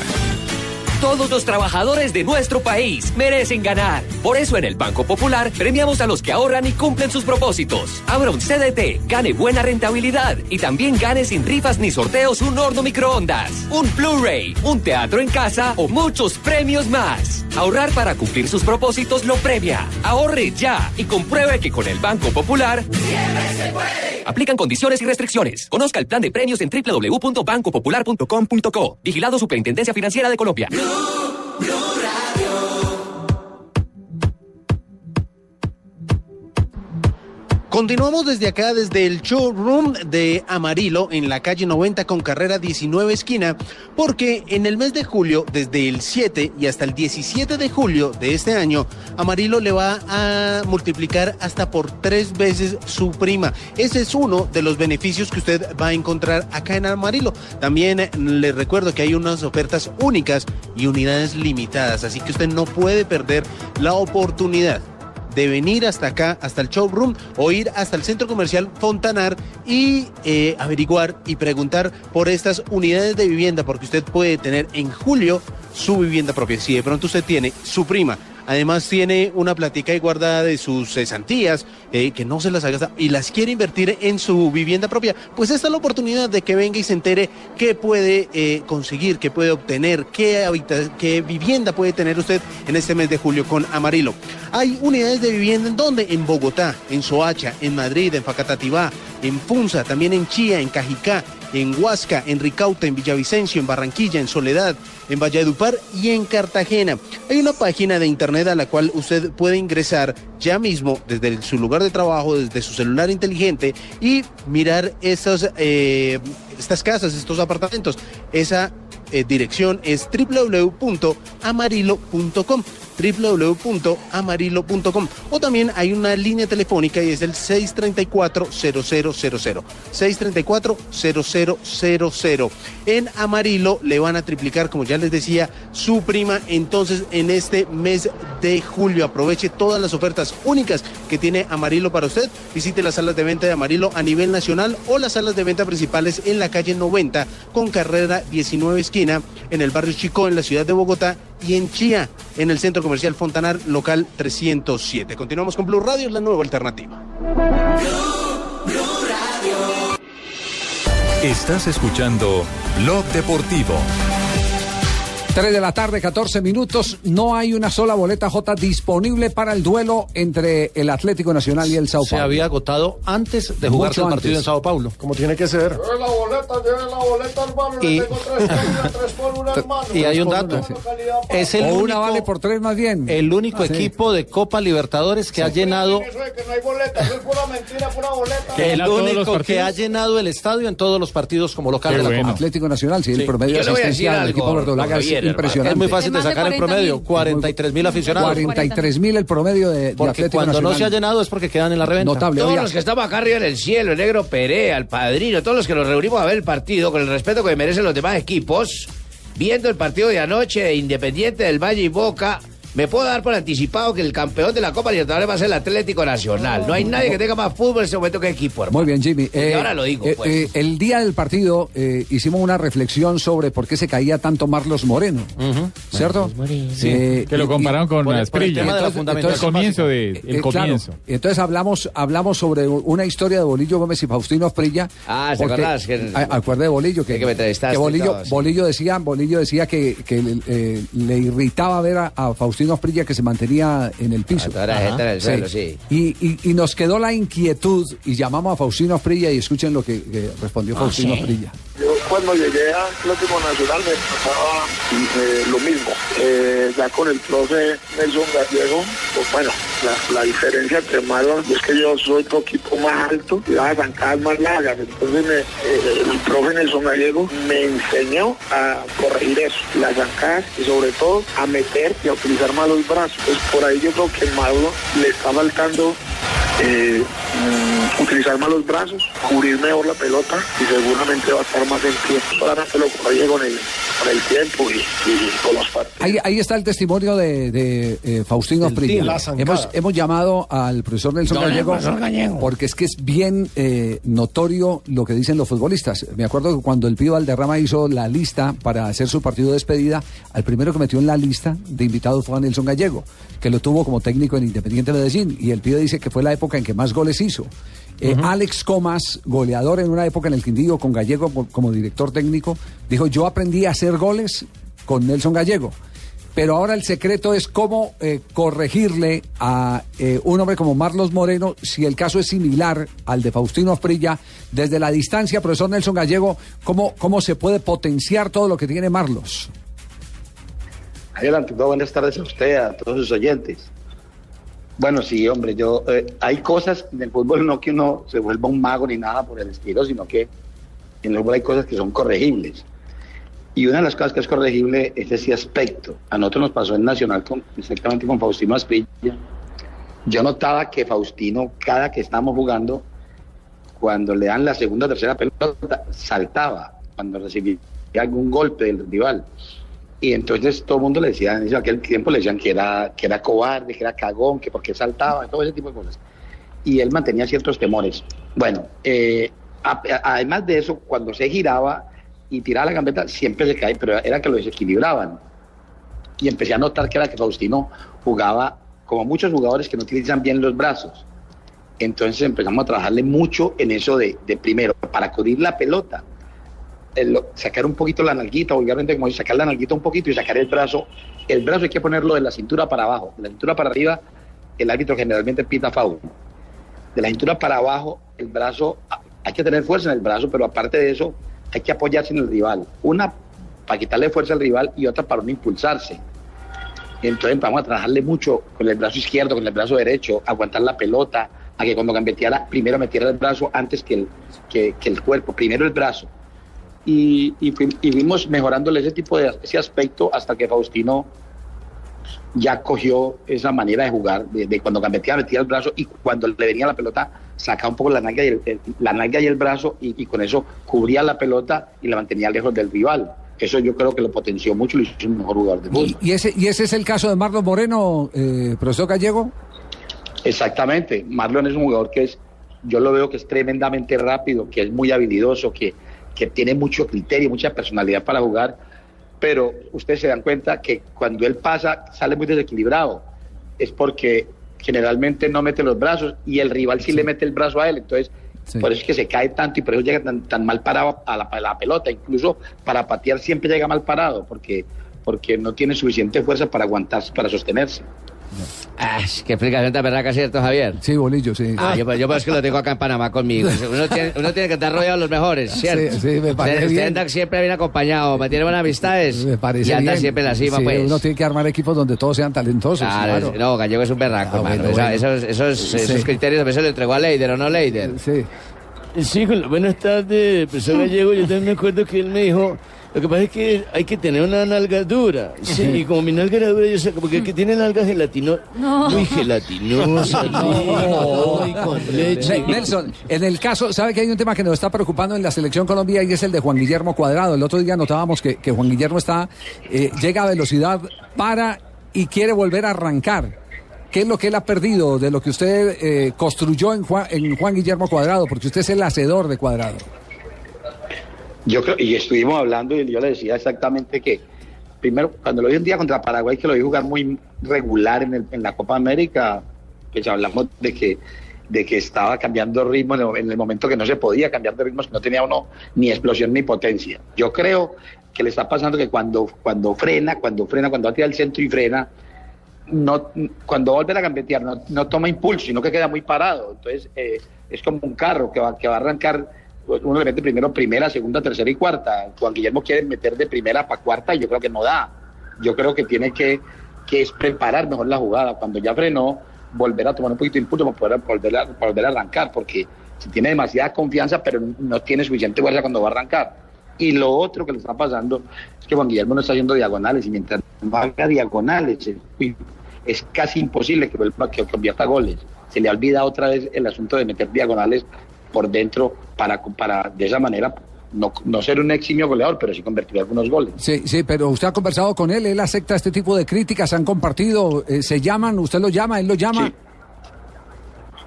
S25: Todos los trabajadores de nuestro país merecen ganar. Por eso en el Banco Popular premiamos a los que ahorran y cumplen sus propósitos. Abra un CDT, gane buena rentabilidad y también gane sin rifas ni sorteos un horno microondas, un Blu-ray, un teatro en casa o muchos premios más. Ahorrar para cumplir sus propósitos lo premia. Ahorre ya y compruebe que con el Banco Popular aplican condiciones y restricciones. Conozca el plan de premios en www.bancopopular.com.co. Vigilado Superintendencia Financiera de Colombia. blue, blue.
S26: Continuamos desde acá, desde el showroom de Amarillo en la calle 90 con carrera 19 esquina, porque en el mes de julio, desde el 7 y hasta el 17 de julio de este año, Amarillo le va a multiplicar hasta por tres veces su prima. Ese es uno de los beneficios que usted va a encontrar acá en Amarillo. También le recuerdo que hay unas ofertas únicas y unidades limitadas, así que usted no puede perder la oportunidad de venir hasta acá, hasta el showroom o ir hasta el centro comercial Fontanar y eh, averiguar y preguntar por estas unidades de vivienda, porque usted puede tener en julio su vivienda propia. Si de pronto usted tiene su prima, además tiene una platica y guardada de sus cesantías, eh, que no se las haga y las quiere invertir en su vivienda propia, pues esta es la oportunidad de que venga y se entere qué puede eh, conseguir, qué puede obtener, qué, qué vivienda puede tener usted en este mes de julio con Amarillo. Hay unidades de vivienda en donde? En Bogotá, en Soacha, en Madrid, en Facatativá, en Punza, también en Chía, en Cajicá, en Huasca, en Ricauta, en Villavicencio, en Barranquilla, en Soledad, en Valledupar y en Cartagena. Hay una página de internet a la cual usted puede ingresar ya mismo desde su lugar de trabajo, desde su celular inteligente y mirar estos, eh, estas casas, estos apartamentos. Esa eh, dirección es www.amarillo.com www.amarillo.com o también hay una línea telefónica y es el 634-0000 634-0000 en Amarillo le van a triplicar como ya les decía su prima entonces en este mes de julio. Aproveche todas las ofertas únicas que tiene Amarillo para usted. Visite las salas de venta de Amarillo a nivel nacional o las salas de venta principales en la calle 90 con carrera 19 esquina en el barrio Chico en la ciudad de Bogotá
S27: y en Chía, en el Centro Comercial Fontanar, local 307. Continuamos con Blue Radio, la nueva alternativa.
S1: Estás escuchando Blog Deportivo.
S8: 3 de la tarde, 14 minutos. No hay una sola boleta J disponible para el duelo entre el Atlético Nacional y el Sao
S2: Se
S8: Paulo.
S2: había agotado antes de jugarse el
S8: Mucho
S2: partido
S8: antes.
S2: en Sao Paulo.
S12: Como tiene que ser.
S7: la boleta, lleve la boleta, hermano.
S2: Y-
S7: Le tengo tres calidad, tres por una, hermano.
S2: Y hay un dato.
S7: por
S2: Es el
S8: o
S2: único,
S8: una vale por tres más bien.
S2: el único
S8: Sí.
S2: equipo de Copa Libertadores que ha llenado
S7: Eso de que no hay boleta, eso es pura mentira, pura boleta.
S2: el
S20: todos los
S2: único que ha llenado el estadio en todos los partidos como local de la Copa.
S8: Atlético Nacional, sí, el
S2: Sí.
S8: promedio de asistencia del equipo verdolaga impresionante.
S2: Es muy fácil de
S14: de
S2: sacar el
S14: 40.000.
S2: promedio, 43 mil aficionados.
S8: 43 mil el promedio de, de
S2: Porque
S8: Atlético
S2: cuando no se ha llenado es porque quedan en la reventa.
S8: Notable.
S19: Todos los que estamos acá arriba en el cielo, el negro Perea, el padrino, todos los que nos reunimos a ver el partido con el respeto que merecen los demás equipos, viendo el partido de anoche de Independiente del Valle y Boca, me puedo dar por anticipado que el campeón de la Copa Libertadores va a ser el Atlético Nacional. No hay nadie que tenga más fútbol en este momento que equipo, hermano.
S8: Muy bien, Jimmy.
S19: Y ahora lo digo,
S8: eh,
S19: pues.
S8: eh, el día del partido eh, hicimos una reflexión sobre por qué se caía tanto Marlos Moreno, ¿cierto?
S20: Sí,
S8: Eh,
S20: que lo
S8: y-
S20: compararon con
S2: por el- por el
S20: Asprilla.
S2: tema de la
S20: El
S2: fundamentación
S20: comienzo de,
S8: Eh,
S20: el
S8: claro.
S20: comienzo.
S8: Entonces hablamos, hablamos sobre una historia de Bolillo Gómez y Faustino Asprilla.
S19: Ah, ¿te
S8: porque-
S19: acordás? Que-
S8: a- acuerde de Bolillo que,
S19: que me entrevistaste
S8: que
S19: y
S8: Bolillo,
S19: todo, sí.
S8: Bolillo decía, Bolillo decía que, que eh, le irritaba ver a, a Faustino Asprilla que se mantenía en el piso.
S19: El suelo, sí.
S8: Y, y- y nos quedó la inquietud y llamamos a Faustino Asprilla y escuchen lo que, que respondió Faustino Asprilla.
S7: Yo cuando llegué a Atlético Nacional me pasaba eh, lo mismo. Eh, ya con el profe Nelson Gallego, pues bueno, la, la diferencia entre Marlon es que yo soy un poquito más alto y las zancadas más largas. Entonces me- eh, el profe Nelson Gallego me enseñó a corregir eso, las zancadas y sobre todo a meter y a utilizar más los brazos. Pues por ahí yo creo que Marlon le está faltando eh, mm, utilizar más los brazos, cubrir mejor la pelota y seguramente va a estar más en pie. Solamente lo corrige con el, con el tiempo y, y con los partidos.
S8: Ahí, ahí está el testimonio de, de, eh, Faustino Asprilla.
S12: la zancada.
S8: Hemos, hemos llamado al profesor Nelson Gallego, porque es que es bien eh, notorio lo que dicen los futbolistas. Me acuerdo que cuando el Pío Valderrama hizo la lista para hacer su partido de despedida, al primero que metió en la lista de invitados fue a Nelson Gallego, que lo tuvo como técnico en Independiente Medellín. Y el Pío dice que fue la época en que más goles hizo. Eh, Alex Comas, goleador en una época en el Quindío con Gallego como- director técnico, dijo, yo aprendí a hacer goles con Nelson Gallego. Pero ahora el secreto es cómo eh, corregirle a eh, un hombre como Marlos Moreno si el caso es similar al de Faustino Asprilla. Desde la distancia, profesor Nelson Gallego, ¿cómo, cómo se puede potenciar todo lo que tiene Marlos?
S13: Adelante, buenas tardes a usted, a todos sus oyentes. Bueno, sí, hombre, yo eh, hay cosas en el fútbol no que uno se vuelva un mago ni nada por el estilo, sino que en el fútbol hay cosas que son corregibles. Y una de las cosas que es corregible es ese aspecto. A nosotros nos pasó en Nacional con, exactamente con Faustino Asprilla. Yo notaba que Faustino, cada que estábamos jugando, cuando le dan la segunda o tercera pelota, saltaba cuando recibía algún golpe del rival. Y entonces todo el mundo le decía, en aquel tiempo le decían que era, que era cobarde, que era cagón, que porque saltaba, todo ese tipo de cosas. Y él mantenía ciertos temores. Bueno, eh, a- a- además de eso, cuando se giraba y tiraba la gambeta, siempre se cae, pero era que lo desequilibraban. Y empecé a notar que era que Faustino jugaba como muchos jugadores que no utilizan bien los brazos. Entonces empezamos a trabajarle mucho en eso de, de primero, para cubrir la pelota, el- sacar un poquito la nalguita, vulgarmente como sacar la nalguita un poquito y sacar el brazo. El brazo hay que ponerlo de la cintura para abajo. De la cintura para arriba, el árbitro generalmente pita foul. De la cintura para abajo, el brazo, ah, hay que tener fuerza en el brazo, pero aparte de eso, hay que apoyarse en el rival. Una para quitarle fuerza al rival y otra para no impulsarse. Entonces vamos a trabajarle mucho con el brazo izquierdo, con el brazo derecho, aguantar la pelota, a que cuando gambeteara, primero metiera el brazo antes que el cuerpo, primero el brazo. Y, y, y fuimos mejorándole ese tipo de ese aspecto hasta que Faustino ya cogió esa manera de jugar, de, de cuando gambeteaba metía el brazo y cuando le venía la pelota sacaba un poco la nalga y el, el- la nalga y el brazo y, y con eso cubría la pelota y la mantenía lejos del rival. Eso yo creo que lo potenció mucho y lo hizo un mejor jugador de fútbol.
S8: ¿Y ese, y ese es el caso de Marlos Moreno, eh, profesor Gallego?
S13: Exactamente. Marlon es un jugador que es, yo lo veo que es tremendamente rápido, que es muy habilidoso, que, que tiene mucho criterio, mucha personalidad para jugar. pero ustedes se dan cuenta que cuando él pasa sale muy desequilibrado. Es porque generalmente no mete los brazos y el rival sí, le mete el brazo a él. Entonces, por eso es que se cae tanto y por eso llega tan, tan mal parado a la, a la pelota. Incluso para patear siempre llega mal parado porque, porque no tiene suficiente fuerza para aguantar, para sostenerse.
S28: Ah, qué explicación tan berraca, ¿cierto, Javier?
S8: Sí, bolillo, sí.
S28: Ah, yo, yo pues que lo tengo acá en Panamá conmigo. Uno tiene, uno tiene que estar rodeado de los mejores, ¿cierto?
S8: Sí, sí, me parece
S28: Usted, usted
S8: bien.
S28: anda siempre bien acompañado, mantiene buenas amistades
S8: Me parece
S28: y anda
S8: bien.
S28: siempre en la cima,
S8: Sí,
S28: pues.
S8: Uno tiene que armar equipos donde todos sean talentosos.
S28: Claro,
S8: claro.
S28: no, Gallego es un berraco,
S8: Ah,
S28: hermano.
S8: bueno,
S28: Esa-
S8: bueno.
S28: Esos, esos,
S8: Sí.
S28: esos criterios a veces lo entregó a Leider o no Leider.
S8: Sí.
S19: Sí, con la- buenas tardes, profesor Gallego. Yo también me acuerdo que él me dijo, lo que pasa es que hay que tener una nalga dura. Sí, y como mi nalga era dura, yo sé, porque el que tiene nalga gelatino,
S14: No.
S19: muy gelatinosa,
S8: No.
S19: y con leche.
S8: Ne- Nelson, en el caso, ¿sabe que hay un tema que nos está preocupando en la selección Colombia y es el de Juan Guillermo Cuadrado? El otro día notábamos que, que Juan Guillermo está, eh, llega a velocidad, para y quiere volver a arrancar. ¿Qué es lo que él ha perdido de lo que usted eh, construyó en Juan, en Juan Guillermo Cuadrado? Porque usted es el hacedor de Cuadrado.
S13: Yo creo, y estuvimos hablando y yo le decía exactamente que, primero, cuando lo vi un día contra Paraguay, que lo vi jugar muy regular en, el- en la Copa América, pues hablamos de que, de que estaba cambiando ritmo en el, en el momento que no se podía cambiar de ritmo, que no tenía uno ni explosión ni potencia. Yo creo que le está pasando que cuando, cuando frena, cuando frena, cuando va a tirar el centro y frena, no, cuando volver a gambetear no, no toma impulso, sino que queda muy parado. Entonces eh, es como un carro que va, que va a arrancar, uno le mete primero primera, segunda, tercera y cuarta. Juan Guillermo quiere meter de primera para cuarta y yo creo que no da. Yo creo que tiene que, que es preparar mejor la jugada. Cuando ya frenó, volver a tomar un poquito de impulso para poder volver a, volver a arrancar, porque si tiene demasiada confianza, pero no tiene suficiente fuerza cuando va a arrancar. Y lo otro que le está pasando es que Juan Guillermo no está haciendo diagonales y mientras no haga diagonales es casi imposible que, que convierta goles. Se le ha olvidado otra vez el asunto de meter diagonales por dentro para, para de esa manera no, no ser un eximio goleador, pero sí convertir algunos goles.
S8: Sí, sí, pero usted ha conversado con él, él acepta este tipo de críticas, han compartido, eh, se llaman, usted lo llama, él lo llama.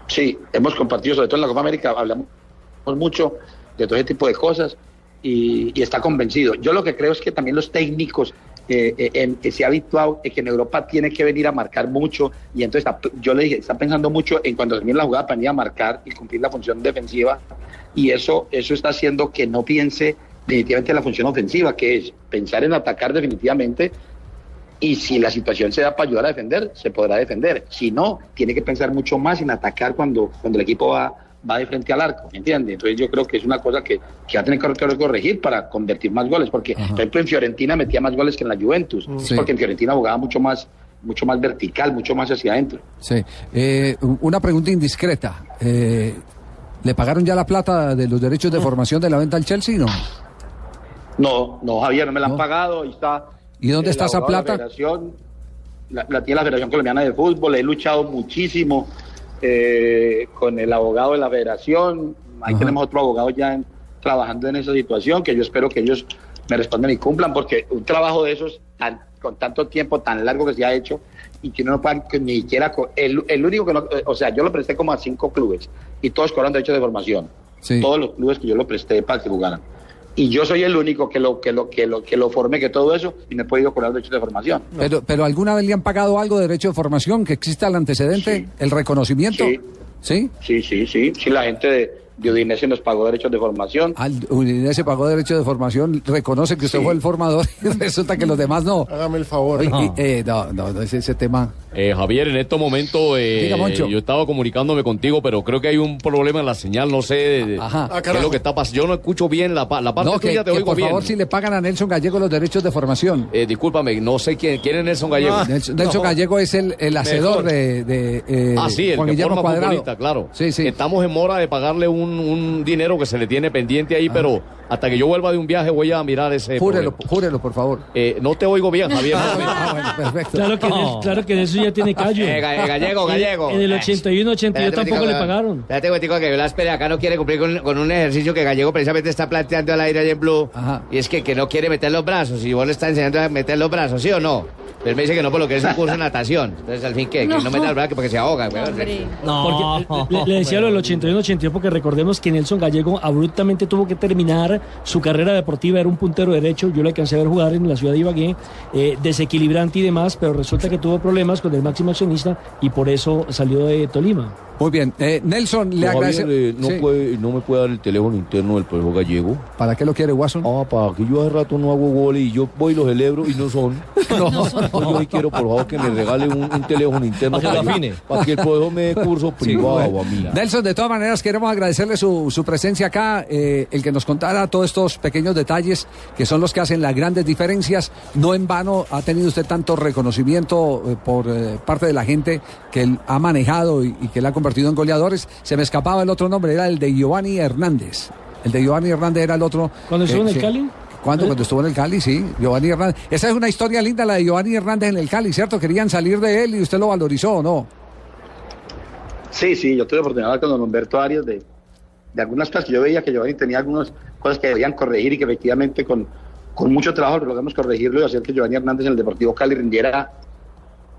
S13: Sí, hemos compartido, sobre todo en la Copa América, hablamos mucho de todo ese tipo de cosas y, y está convencido. Yo lo que creo es que también los técnicos eh, eh, se ha habituado en que en Europa tiene que venir a marcar mucho. Y entonces yo le dije, está pensando mucho en cuando termine la jugada para venir a marcar y cumplir la función defensiva y eso, eso está haciendo que no piense definitivamente en la función ofensiva, que es pensar en atacar definitivamente. Y si la situación se da para ayudar a defender, se podrá defender. Si no, tiene que pensar mucho más en atacar cuando, cuando el equipo va, va de frente al arco, ¿me entiende? Entonces yo creo que es una cosa que, que va a tener que corregir para convertir más goles, porque por ejemplo en Fiorentina metía más goles que en la Juventus,
S8: Sí.
S13: porque en Fiorentina jugaba mucho más, mucho más vertical, mucho más hacia adentro.
S8: Sí. Eh, una pregunta indiscreta. Eh, ¿Le pagaron ya la plata de los derechos de formación de la venta al Chelsea? No.
S13: No, no, Javier, no me la han pagado, ahí está.
S8: ¿Y dónde está esa plata?
S13: La, federación, la, la tiene la Federación Colombiana de Fútbol, he luchado muchísimo eh, con el abogado de la Federación, ahí
S8: Ajá.
S13: tenemos otro abogado ya en- trabajando en esa situación, que yo espero que ellos me respondan y cumplan, porque un trabajo de esos, tan- con tanto tiempo tan largo que se ha hecho, y que uno no pueda que ni siquiera, el, el único que no, eh, o sea, yo lo presté como a cinco clubes, y todos cobran derechos de formación,
S8: Sí.
S13: todos los clubes que yo lo presté para que jugaran y yo soy el único que lo que lo que lo que lo formé que todo eso y me he podido cobrar derechos de formación
S8: Pero, pero ¿alguna vez le han pagado algo de derecho de formación? ¿Que exista el antecedente, el reconocimiento?
S13: Sí.
S8: ¿Sí?
S13: sí sí sí sí la gente de, de Udinese nos pagó derechos de formación
S8: Al Udinese pagó derecho de formación, reconoce que usted fue el formador y resulta que los demás no.
S12: Hágame el favor.
S8: Oye,
S12: No.
S8: y, eh, no, no, no, ese, ese tema.
S29: Eh, Javier, en estos momentos eh,
S8: Diga, Moncho.
S29: yo estaba comunicándome contigo, pero creo que hay un problema en la señal, no sé de- de-
S8: Ajá. Ah,
S29: es lo que está pasando. Yo no escucho bien la, pa- la parte
S8: No, que,
S29: tuya, te
S8: que
S29: oigo
S8: por
S29: bien.
S8: favor si le pagan a Nelson Gallego los derechos de formación.
S29: Eh, discúlpame, no sé quién, quién es Nelson Gallego.
S8: Nelson, Nelson Gallego es el, el hacedor
S29: Mejor.
S8: de, de, eh,
S29: Ah, sí, el
S8: Juan
S29: que
S8: Guillermo
S29: forma
S8: Cuadrado.
S29: claro. Estamos en mora de pagarle un, un dinero que se le tiene pendiente ahí, pero hasta que yo vuelva de un viaje voy a mirar ese
S8: Júrelo,
S29: problema.
S8: júrelo, por favor.
S29: Eh, no te oigo bien, Javier.
S8: Ah, bueno, perfecto.
S18: Claro que, claro que Nelson ya tiene callo.
S28: Eh, ga- gallego,
S18: En-
S28: gallego.
S18: En, el 81, 82
S28: Espérate,
S18: tampoco le pagaron.
S28: Espérate, Tico, que Velasco acá no quiere cumplir con, con un ejercicio que Gallego precisamente está planteando al aire ahí en Blue. Y es que, que no quiere meter los brazos. Y vos le estás enseñando a meter los brazos, ¿sí o no? Pues me dice que no por lo que es un curso de natación. Entonces, al fin, ¿qué? Que no,
S18: No.
S28: meta el brazo porque se ahoga, güey.
S18: Porque le, le decía lo del 81-82 porque recordemos que Nelson Gallego abruptamente tuvo que terminar su carrera deportiva, era un puntero derecho, yo le alcancé a ver jugar en la ciudad de Ibagué, eh, desequilibrante y demás, pero resulta que tuvo problemas con el máximo accionista y por eso salió de Tolima.
S8: Muy bien. Eh, Nelson, le
S30: eh, no,
S8: Sí.
S30: puede, no me puede dar el teléfono interno del profesor Gallego.
S8: ¿Para qué lo quiere, Watson?
S30: Ah, para que yo hace rato no hago goles y yo voy y los celebro y no son.
S8: No.
S30: Entonces yo hoy quiero, por favor, que me regale un, un teléfono interno
S15: Para que
S30: para que el profesor me dé curso privado
S8: bueno.
S30: a mí.
S8: Nelson, de todas maneras, queremos agradecerle su, su presencia acá, eh, el que nos contara todos estos pequeños detalles que son los que hacen las grandes diferencias. No en vano ha tenido usted tanto reconocimiento eh, por eh, parte de la gente que él ha manejado y, y que le ha convertido en goleadores. Se me escapaba el otro nombre, era el de Giovanni Hernández. El de Giovanni Hernández era el otro.
S18: ¿Cuando estuvo en el
S8: sí.
S18: Cali?
S8: ¿Cuándo? Cuando estuvo en el Cali, sí. Giovanni Hernández. Esa es una historia linda, la de Giovanni Hernández en el Cali, ¿cierto? Querían salir de él y usted lo valorizó, ¿o no?
S13: Sí, sí, yo tuve oportunidad de hablar con don Humberto Arias de, de algunas cosas que yo veía que Giovanni tenía algunas cosas que debían corregir y que efectivamente con, con mucho trabajo logramos corregirlo y hacer que Giovanni Hernández en el Deportivo Cali rindiera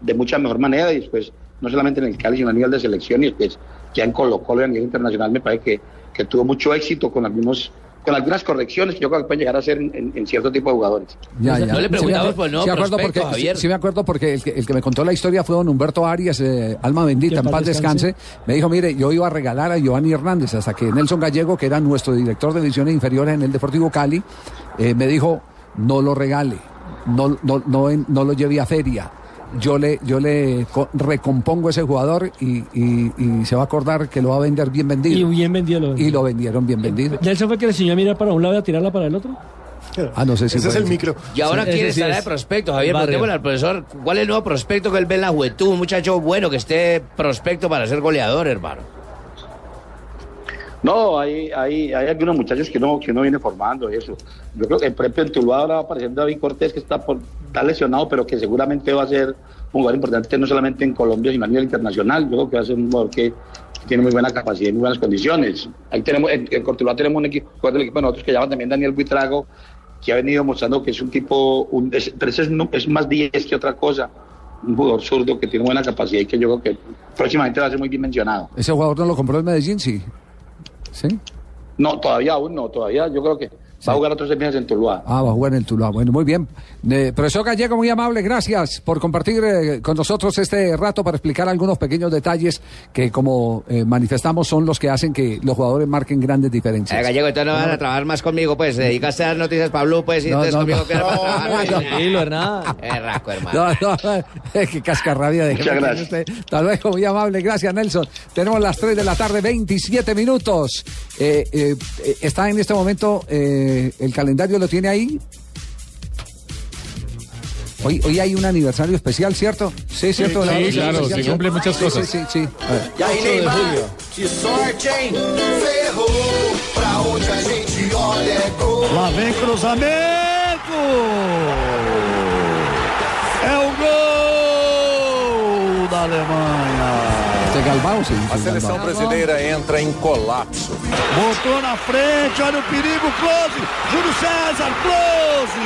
S13: de mucha mejor manera y después no solamente en el Cali sino a nivel de selección y después ya en Colo Colo y a nivel internacional me parece que, que tuvo mucho éxito con algunos con algunas correcciones que yo creo que pueden llegar a ser en, en- en cierto tipo de jugadores.
S8: Ya, ya.
S28: No le preguntamos
S8: Sí,
S28: por el nuevo
S8: sí, acuerdo porque,
S28: Javier.
S8: Sí, sí me acuerdo porque el que, el que me contó la historia fue don Humberto Arias, eh, alma bendita, en paz descanse. Me dijo, mire, yo iba a regalar a Giovanni Hernández hasta que Nelson Gallego, que era nuestro director de divisiones inferiores en el Deportivo Cali, eh, me dijo, no lo regale, no, no, no, no lo lleve a feria. Yo le, yo le co- recompongo ese jugador y, y- y se va a acordar que lo va a vender bien vendido.
S18: Y bien vendido lo
S8: Y lo vendieron bien vendido.
S18: Nelson fue el que le enseñó a mirar para un lado y a tirarla para el otro.
S8: Ah, no sé si
S12: Ese es
S8: fue
S12: el micro.
S28: Y ahora
S18: Sí,
S28: quiere
S18: sí
S28: estar
S18: es.
S28: de prospecto, Javier. Preguntémosle al profesor cuál es el nuevo prospecto que él ve en la juventud. Un muchacho bueno que esté prospecto para ser goleador, hermano.
S13: No, hay, hay, hay algunos muchachos que no, que uno viene formando eso. Yo creo que, por ejemplo, en Tuluá ahora va apareciendo David Cortés, que está, por, está lesionado, pero que seguramente va a ser un jugador importante no solamente en Colombia, sino a nivel internacional. Yo creo que va a ser un jugador que tiene muy buena capacidad y muy buenas condiciones. Ahí tenemos, en, en Cortuluá tenemos un equipo, del equipo de nosotros que llaman también Daniel Buitrago, que ha venido mostrando que es un tipo, un, es- pero ese es, no- más 10 que otra cosa. Un jugador zurdo que tiene buena capacidad y que yo creo que próximamente va a ser muy bien mencionado.
S8: Ese jugador no lo compró el Medellín, sí. ¿Sí?
S13: No, todavía aún no, todavía yo creo que va a jugar otros meses en Tuluá.
S8: Ah, va a jugar en el Tuluá. Bueno, muy bien. Eh, profesor Gallego, muy amable, gracias por compartir eh, con nosotros este rato para explicar algunos pequeños detalles que, como eh, manifestamos, son los que hacen que los jugadores marquen grandes diferencias.
S28: Eh, Gallego, entonces no van a trabajar más conmigo, pues. Dedicaste a dar noticias para Blue, pues, y
S8: No,
S28: entonces
S8: no,
S28: conmigo
S8: no.
S28: que
S8: No, no.
S15: Tranquilo, Hernán.
S28: Raco, hermano.
S8: No, no, qué cascarrabia de
S13: Muchas gracias.
S8: Hasta luego, muy amable. Gracias, Nelson. Tenemos las 3 de la tarde, 27 minutos. Eh, eh, está en este momento, eh, el calendario lo tiene ahí. Hoy, hoy hay un aniversario especial, ¿cierto? Sí, ¿cierto?
S20: Sí,
S8: Aniversario
S20: claro,
S8: especial,
S20: se cumplen muchas
S8: Sí,
S20: cosas.
S8: Sí, sí, sí. A ver.
S24: E aí, Neymar, que sorte, hein? Ferrou, pra onde a gente olha é gol.
S31: Lá vem cruzamento! É o gol da Alemanha!
S8: Galvão, sim.
S32: A seleção brasileira entra em colapso.
S31: Botou na frente, olha o perigo, close! Júlio César, close!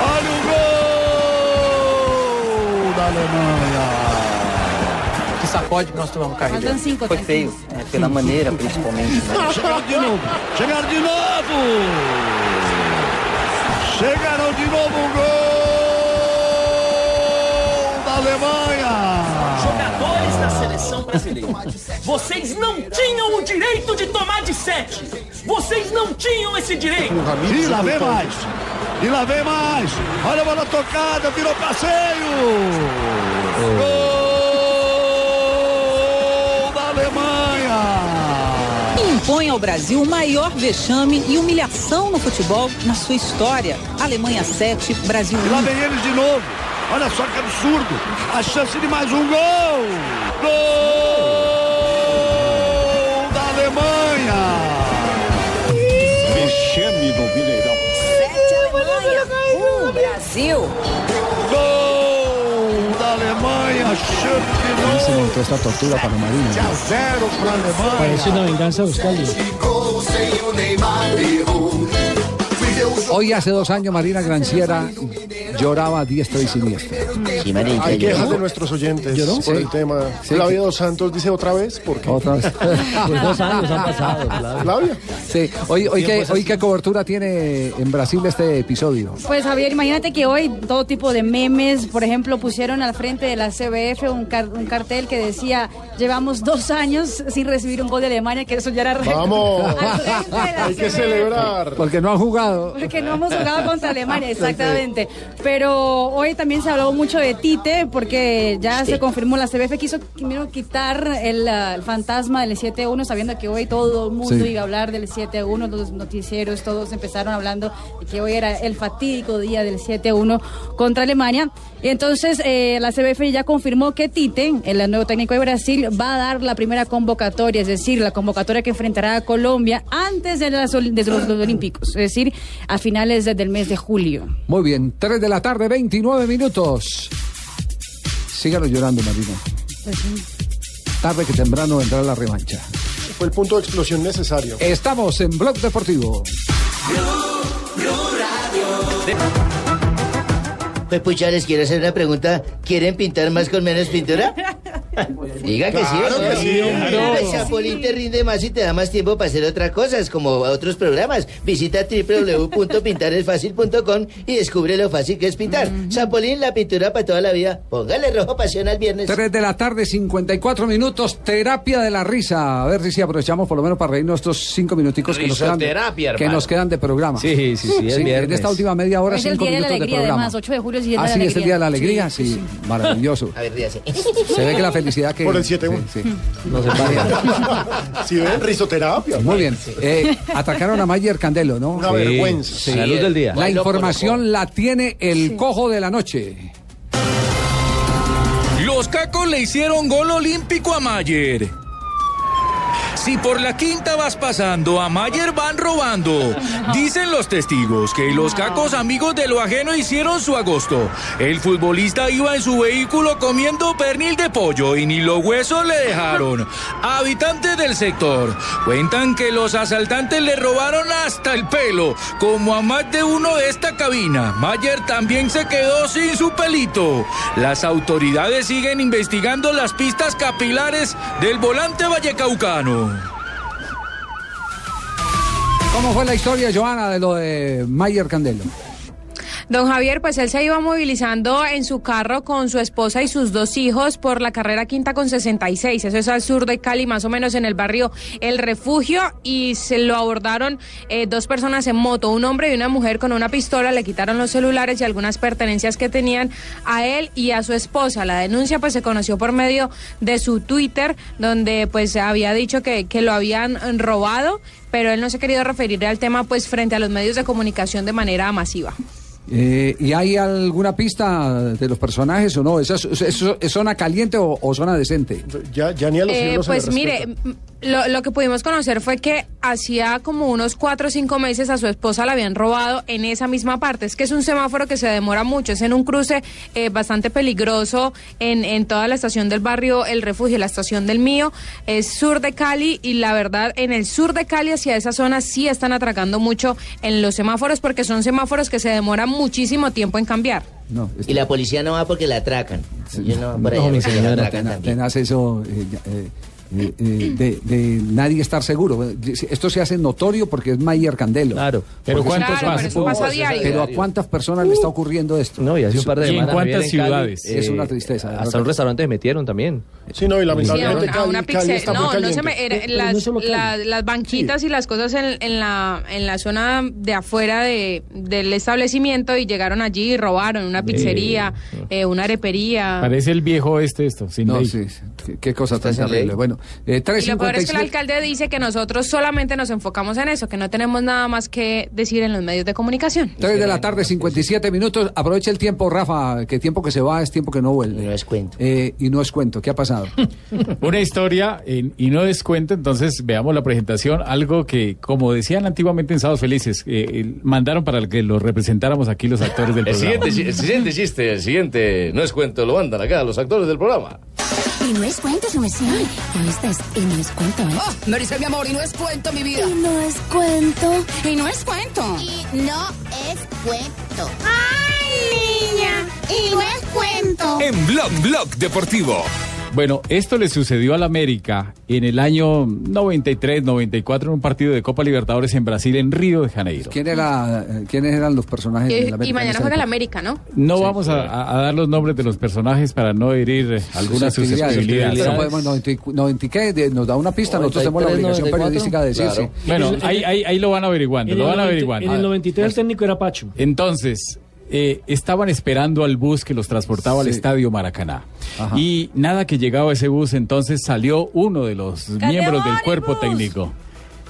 S31: Olha o gol da Alemanha!
S33: Que sacode que nós tomamos carreira. Foi
S14: tem
S33: feio, é, pela maneira, principalmente. Né?
S31: Chegaram de novo! Chegaram de novo! Chegaram de novo o gol da Alemanha!
S34: Seleção brasileira, vocês não tinham o direito de tomar de sete. Vocês não tinham esse direito.
S31: E lá vem mais! E lá vem mais! Olha a bola tocada, virou passeio! Gol da Alemanha!
S35: Impõe ao Brasil o maior vexame e humilhação no futebol na sua história. Alemanha 7, Brasil
S31: E lá
S35: 1.
S31: vem eles de novo! Olha só que absurdo! A chance de mais um gol! Gol da Alemanha!
S24: Vexame no Mineirão.
S35: Sete Alemanha, um Brasil.
S31: Gol da Alemanha! Chance de novo!
S8: esta tortura para Marina.
S31: A zero para a Alemanha!
S18: una venganza de Euskadi.
S24: Gol sem o Neymar errou.
S8: Hoy hace dos años Marina Granciera lloraba a diestra y siniestra.
S12: Hay quejas de nuestros oyentes
S8: ¿Lloró?
S12: por
S8: Sí.
S12: el tema.
S8: Sí, que-
S12: Dos Santos dice otra vez, ¿por qué?
S8: Otra vez.
S12: Pues dos años han pasado, Flavia.
S8: Sí. Hoy, hoy, qué, hoy qué cobertura tiene en Brasil este episodio.
S14: Pues Javier, imagínate que hoy todo tipo de memes, por ejemplo, pusieron al frente de la CBF un, car- un cartel que decía, llevamos dos años sin recibir un gol de Alemania, que eso ya era récord".
S12: Vamos. Hay que celebrar.
S8: Porque no han jugado.
S14: Porque no hemos jugado contra Alemania, exactamente. Pero hoy también se habló mucho de Tite, porque ya se confirmó, la CBF quiso primero quitar el, ah, el fantasma del 7-1, sabiendo que hoy todo el mundo
S36: Sí.
S14: iba a hablar del 7-1, los noticieros, todos empezaron hablando de que hoy era el fatídico día del 7-1 contra Alemania. Y entonces eh, la CBF ya confirmó que Tite, el nuevo técnico de Brasil, va a dar la primera convocatoria, es decir, la convocatoria que enfrentará a Colombia antes de, las de los, los Olímpicos, es decir, a finales de- del mes de julio.
S8: Muy bien, 3 de la tarde, 29 minutos. Síganos llorando, Marina. Tarde que temprano vendrá la revancha.
S12: Fue el punto de explosión necesario.
S8: Estamos en Blog Deportivo.
S23: Pues pucha, les quiero hacer una pregunta. ¿Quieren pintar más con menos pintura? Diga que sí,
S12: Claro
S23: ¿o no?
S12: que sí, hombre.
S23: El Chapulín te rinde más y te da más tiempo para hacer otras cosas, como otros programas. Visita www.pintaresfacil.com y descubre lo fácil que es pintar. Chapulín, la pintura para toda la vida. Póngale rojo pasión al viernes.
S8: 3 de la tarde, 54 minutos, terapia de la risa. A ver si aprovechamos por lo menos para reírnos estos cinco minuticos que nos, quedan de, que nos quedan de programa.
S15: Sí, sí, sí, es
S8: en
S15: viernes.
S8: esta última media hora,
S14: es el
S8: cinco
S14: de la
S8: minutos de,
S14: alegría,
S8: programa.
S14: además, 8 de julio es el día
S8: Ah,
S14: de la
S8: sí,
S14: alegría.
S8: es el día de la alegría, sí, maravilloso.
S23: A ver, ríase.
S8: Se ve que la felicidad que...
S12: Por el 7-1.
S8: Sí, sí.
S15: No se
S12: Si ven, risoterapia.
S8: Muy bien. Eh, atacaron a Mayer Candelo, ¿no?
S12: Una vergüenza.
S8: Sí.
S15: A la luz del día.
S8: La información la tiene el cojo de la noche.
S37: Los cacos le hicieron gol olímpico a Mayer. Si por la quinta vas pasando, a Mayer van robando. Dicen los testigos que los cacos amigos de lo ajeno hicieron su agosto. El futbolista iba en su vehículo comiendo pernil de pollo y ni los huesos le dejaron. Habitantes del sector cuentan que los asaltantes le robaron hasta el pelo, como a más de uno de esta cabina. Mayer también se quedó sin su pelito. Las autoridades siguen investigando las pistas capilares del volante vallecaucano.
S8: ¿Cómo fue la historia, Joana, de lo de Mayer Candelo?
S36: Don Javier, pues él se iba movilizando en su carro con su esposa y sus dos hijos por la carrera quinta con 66. Eso es al sur de Cali, más o menos en el barrio El Refugio. Y se lo abordaron eh, dos personas en moto, un hombre y una mujer con una pistola. Le quitaron los celulares y algunas pertenencias que tenían a él y a su esposa. La denuncia pues se conoció por medio de su Twitter, donde pues había dicho que, que lo habían robado, pero él no se ha querido referir al tema pues frente a los medios de comunicación de manera masiva.
S8: Eh, ¿Y hay alguna pista de los personajes o no? ¿Es, es- es- es zona caliente o, o zona decente?
S12: Ya, ya ni a los
S36: Eh, pues mire, lo, lo que pudimos conocer fue que hacía como unos cuatro o cinco meses a su esposa la habían robado en esa misma parte. Es que es un semáforo que se demora mucho, es en un cruce eh, bastante peligroso en, en toda la estación del barrio El Refugio, la estación del mío, es sur de Cali y la verdad en el sur de Cali hacia esa zona sí están atracando mucho en los semáforos porque son semáforos que se demoran muchísimo tiempo en cambiar.
S8: No,
S23: Y la policía no va porque la atracan. Yo no, por
S8: No, mi
S23: porque la
S8: señora,
S23: atracan
S8: tenaz eso eh, eh, eh, eh, de, de nadie estar seguro. Esto se hace notorio porque es Mayer Candelo. Claro.
S20: Pero ¿cuántos Claro, pasa? pero pasa a diario.
S8: Pero ¿a cuántas personas le está ocurriendo esto?
S15: No, y hace un par de
S20: ¿Y en cuántas
S15: Javier, Cali,
S20: ciudades?
S8: Es
S15: eh,
S8: una tristeza.
S15: Hasta
S8: verdad.
S15: un restaurante se metieron también.
S12: Sí, no, y
S36: Sí, a
S12: lamentablemente
S36: una, a una
S12: Cali, Cali
S36: pizze-
S12: está muy
S36: no, no se me, era- las,
S12: no Cali.
S36: la- las banquitas y las cosas en, en la en la zona de afuera de, del establecimiento y llegaron allí y robaron una pizzería, eh, una arepería.
S20: Parece el viejo este esto, sin
S8: No,
S20: ley.
S8: sí, qué, qué cosa tan terrible. Bueno, eh,
S36: Y lo peor es que el
S8: 3.57.
S36: alcalde dice que nosotros solamente nos enfocamos en eso, que no tenemos nada más que decir en los medios de comunicación.
S8: 3 de la tarde, 57 minutos. Aprovecha el tiempo, Rafa, que tiempo que se va es tiempo que no vuelve. Y no
S23: es cuento.
S8: y no es cuento. ¿Qué ha pasado?
S20: Una historia en- y no descuento, entonces veamos la presentación, algo que, como decían antiguamente en Sábados Felices, eh, eh, mandaron para que lo representáramos aquí los actores del
S29: El
S20: programa.
S29: siguiente, el siguiente chiste, el siguiente, no es cuento, lo mandan acá los actores del programa.
S38: Y no es cuento, su merced. Y no es cuento, ¿eh?
S39: Oh, me dice mi amor, y no es cuento, mi vida.
S38: Y no es cuento.
S39: Y no es cuento.
S38: Y no es cuento. ¡Ay, niña! Y no es cuento.
S37: En Blog Blog Deportivo.
S20: Bueno, esto le sucedió al América en el año 93, 94 en un partido de Copa Libertadores en Brasil, en Río de Janeiro.
S8: ¿Quién era, eh, ¿Quiénes eran los personajes
S36: Y,
S8: de la
S36: y
S8: América en
S36: mañana juega la
S8: época?
S36: América, ¿no?
S20: No vamos a, a- a dar los nombres de los personajes para no herir eh, algunas susceptibilidades.
S8: Pero podemos, 90, y- 90 y qué, de- nos da una pista, nosotros tenemos la
S18: 93,
S8: obligación
S18: 94.
S8: periodística de decir
S20: Claro. Bueno, ahí, ahí, ahí lo van averiguando, lo
S18: el
S20: van
S18: 90
S20: averiguando.
S18: En el 93 el técnico era Pacho.
S20: Entonces, eh, estaban esperando al bus que los transportaba al estadio Maracaná.
S18: Ajá.
S20: Y nada que llegaba ese bus, entonces salió uno de los miembros del cuerpo técnico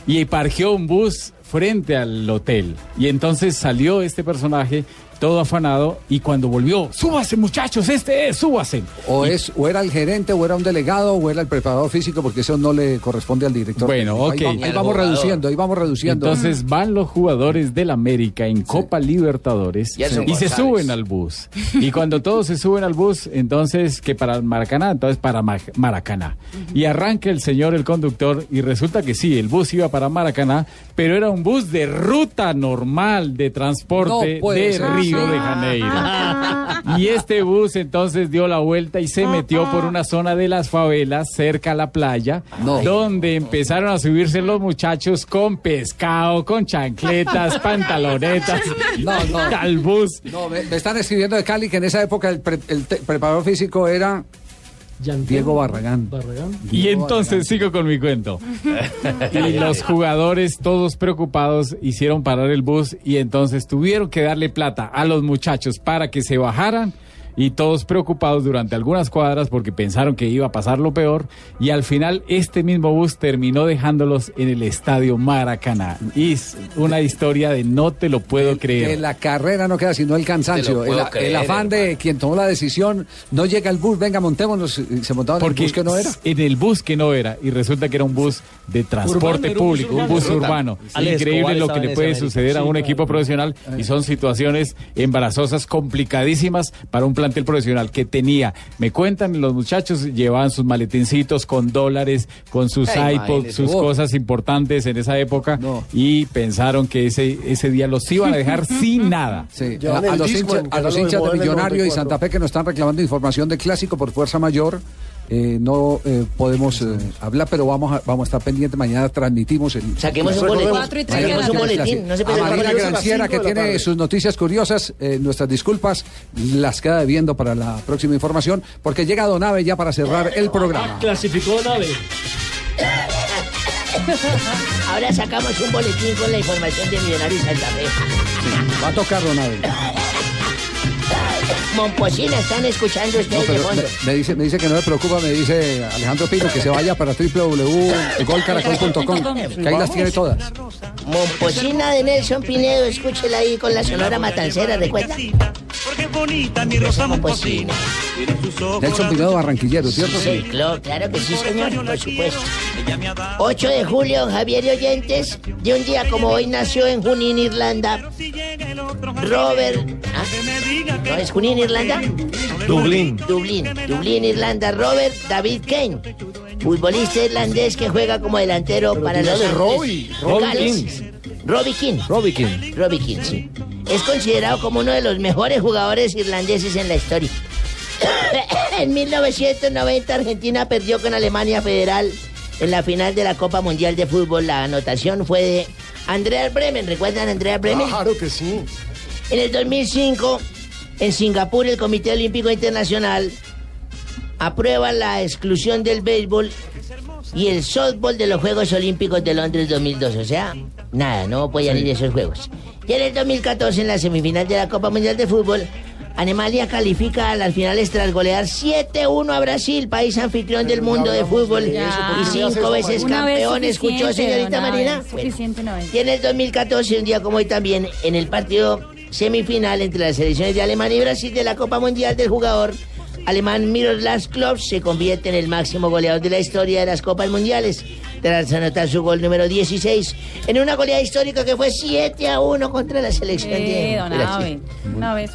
S20: y parqueó un bus frente al hotel. Y entonces salió este personaje todo afanado y cuando volvió, súbase muchachos, este es, súbase.
S8: O, es, o era el gerente, o era un delegado, o era el preparador físico, porque eso no le corresponde al director.
S20: Bueno.
S8: Ahí
S20: ok.
S8: va- Ahí, vamos reduciendo, ahí vamos reduciendo.
S20: Entonces van los jugadores del América en Copa Libertadores y se suben al bus. Y cuando todos se suben al bus, entonces que para el Maracaná, entonces para Ma- Maracaná. Y arranca el señor, el conductor, y resulta que sí, el bus iba para Maracaná, pero era un bus de ruta normal de transporte
S8: No
S20: de
S8: ser.
S20: Río de Janeiro. Y este bus entonces dio la vuelta y se metió por una zona de las favelas cerca a la playa, donde empezaron a subirse los muchachos con pescado, con chancletas, pantalonetas,
S8: No, no.
S20: al bus.
S8: No, me, me están escribiendo de Cali que en esa época el, pre- el te- preparador físico era Diego Barragán.
S20: Y entonces sigo con mi cuento. Y los jugadores, todos preocupados, hicieron parar el bus y entonces tuvieron que darle plata a los muchachos para que se bajaran. Y todos preocupados durante algunas cuadras porque pensaron que iba a pasar lo peor. Y al final este mismo bus terminó dejándolos en el estadio Maracaná. Y es una historia de no te lo puedo creer.
S8: Que la carrera no queda sino el cansancio. El,
S20: creer,
S8: el afán de quien tomó la decisión, no llega el bus, venga, montémonos. y Se montaban en el
S20: Porque
S8: bus que no era.
S20: En el bus que no era. Y resulta que era un bus de transporte
S8: Urbano, un
S20: público, un bus
S8: urbano. Ale
S20: Increíble lo que
S8: en
S20: le puede suceder a
S8: Sí,
S20: un
S8: claro.
S20: equipo profesional. Y son situaciones embarazosas, complicadísimas para un plantel profesional que tenía. Me cuentan, los muchachos llevaban sus maletincitos con dólares, con sus
S8: Ay,
S20: iPods, sus cosas importantes en esa época. Y pensaron que ese, ese día los iban a dejar sin nada.
S8: Sí, a, a los hinchas, a los hinchas de Millonario y Santa Fe que nos están reclamando información del clásico por fuerza mayor. Eh, no eh, podemos eh, hablar, pero vamos a, vamos a estar pendientes. Mañana transmitimos el.
S23: Saquemos un boletín. Y
S8: Saquemos un boletín.
S23: No se
S8: a
S23: puede
S8: Marina Granciera, que tiene sus noticias curiosas, eh, nuestras disculpas, las queda debiendo para la próxima información, porque llega Donave ya para cerrar el programa.
S18: Clasificó nave.
S23: Ahora sacamos un boletín con la información de Millonarios Santa Fe.
S8: Va a tocar Donave.
S23: Momposina, están escuchando
S8: No,
S23: ustedes de
S8: pero
S23: fondo.
S8: me, me dice, me dice que no me preocupa, me dice Alejandro Pino que se vaya para www.golcaracol.com, que ahí las tiene todas.
S23: Momposina de Nelson Pinedo, escúchela ahí con la sonora matancera, ¿recuerda?
S40: Porque bonita mi rosa momposina.
S8: Nelson Pinedo Barranquillero, ¿cierto?
S23: Sí, claro, claro que sí, señor, por supuesto. 8 de julio, Javier y Oyentes, de un día como hoy nació en Junín, Irlanda, Robert... ¿ah? ¿No es Junín, Irlanda?
S15: Dublín.
S23: Dublín, Dublín, Irlanda, Robert David Kane, futbolista irlandés que juega como delantero para los Ángeles
S15: Robbie. Robbie.
S23: Robbie King.
S15: Robbie King.
S23: Robbie King, sí. Es considerado como uno de los mejores jugadores irlandeses en la historia. en 1990 Argentina perdió con Alemania Federal en la final de la Copa Mundial de Fútbol. La anotación fue de Andreas Bremen. ¿Recuerdan a Andreas Bremen?
S12: Claro que sí.
S23: En el 2005, en Singapur, el Comité Olímpico Internacional aprueba la exclusión del béisbol y el softball de los Juegos Olímpicos de Londres 2002. O sea, nada, no podían ir a esos Juegos. Y en el 2014, en la semifinal de la Copa Mundial de Fútbol, Alemania califica a las finales tras golear 7-1 a Brasil, país anfitrión del mundo de fútbol y cinco veces campeón. ¿Escuchó, señorita Marina?
S14: Vez.
S23: Y en el 2014, un día como hoy también, en el partido semifinal entre las selecciones de Alemania y Brasil de la Copa Mundial del jugador alemán Miroslav Klose se convierte en el máximo goleador de la historia de las Copas Mundiales. tras anotar su gol número 16 en una goleada histórica que fue 7 a 1 contra la selección
S14: Eh,
S23: de
S14: don
S23: Brasil.
S14: Abe. Una vez.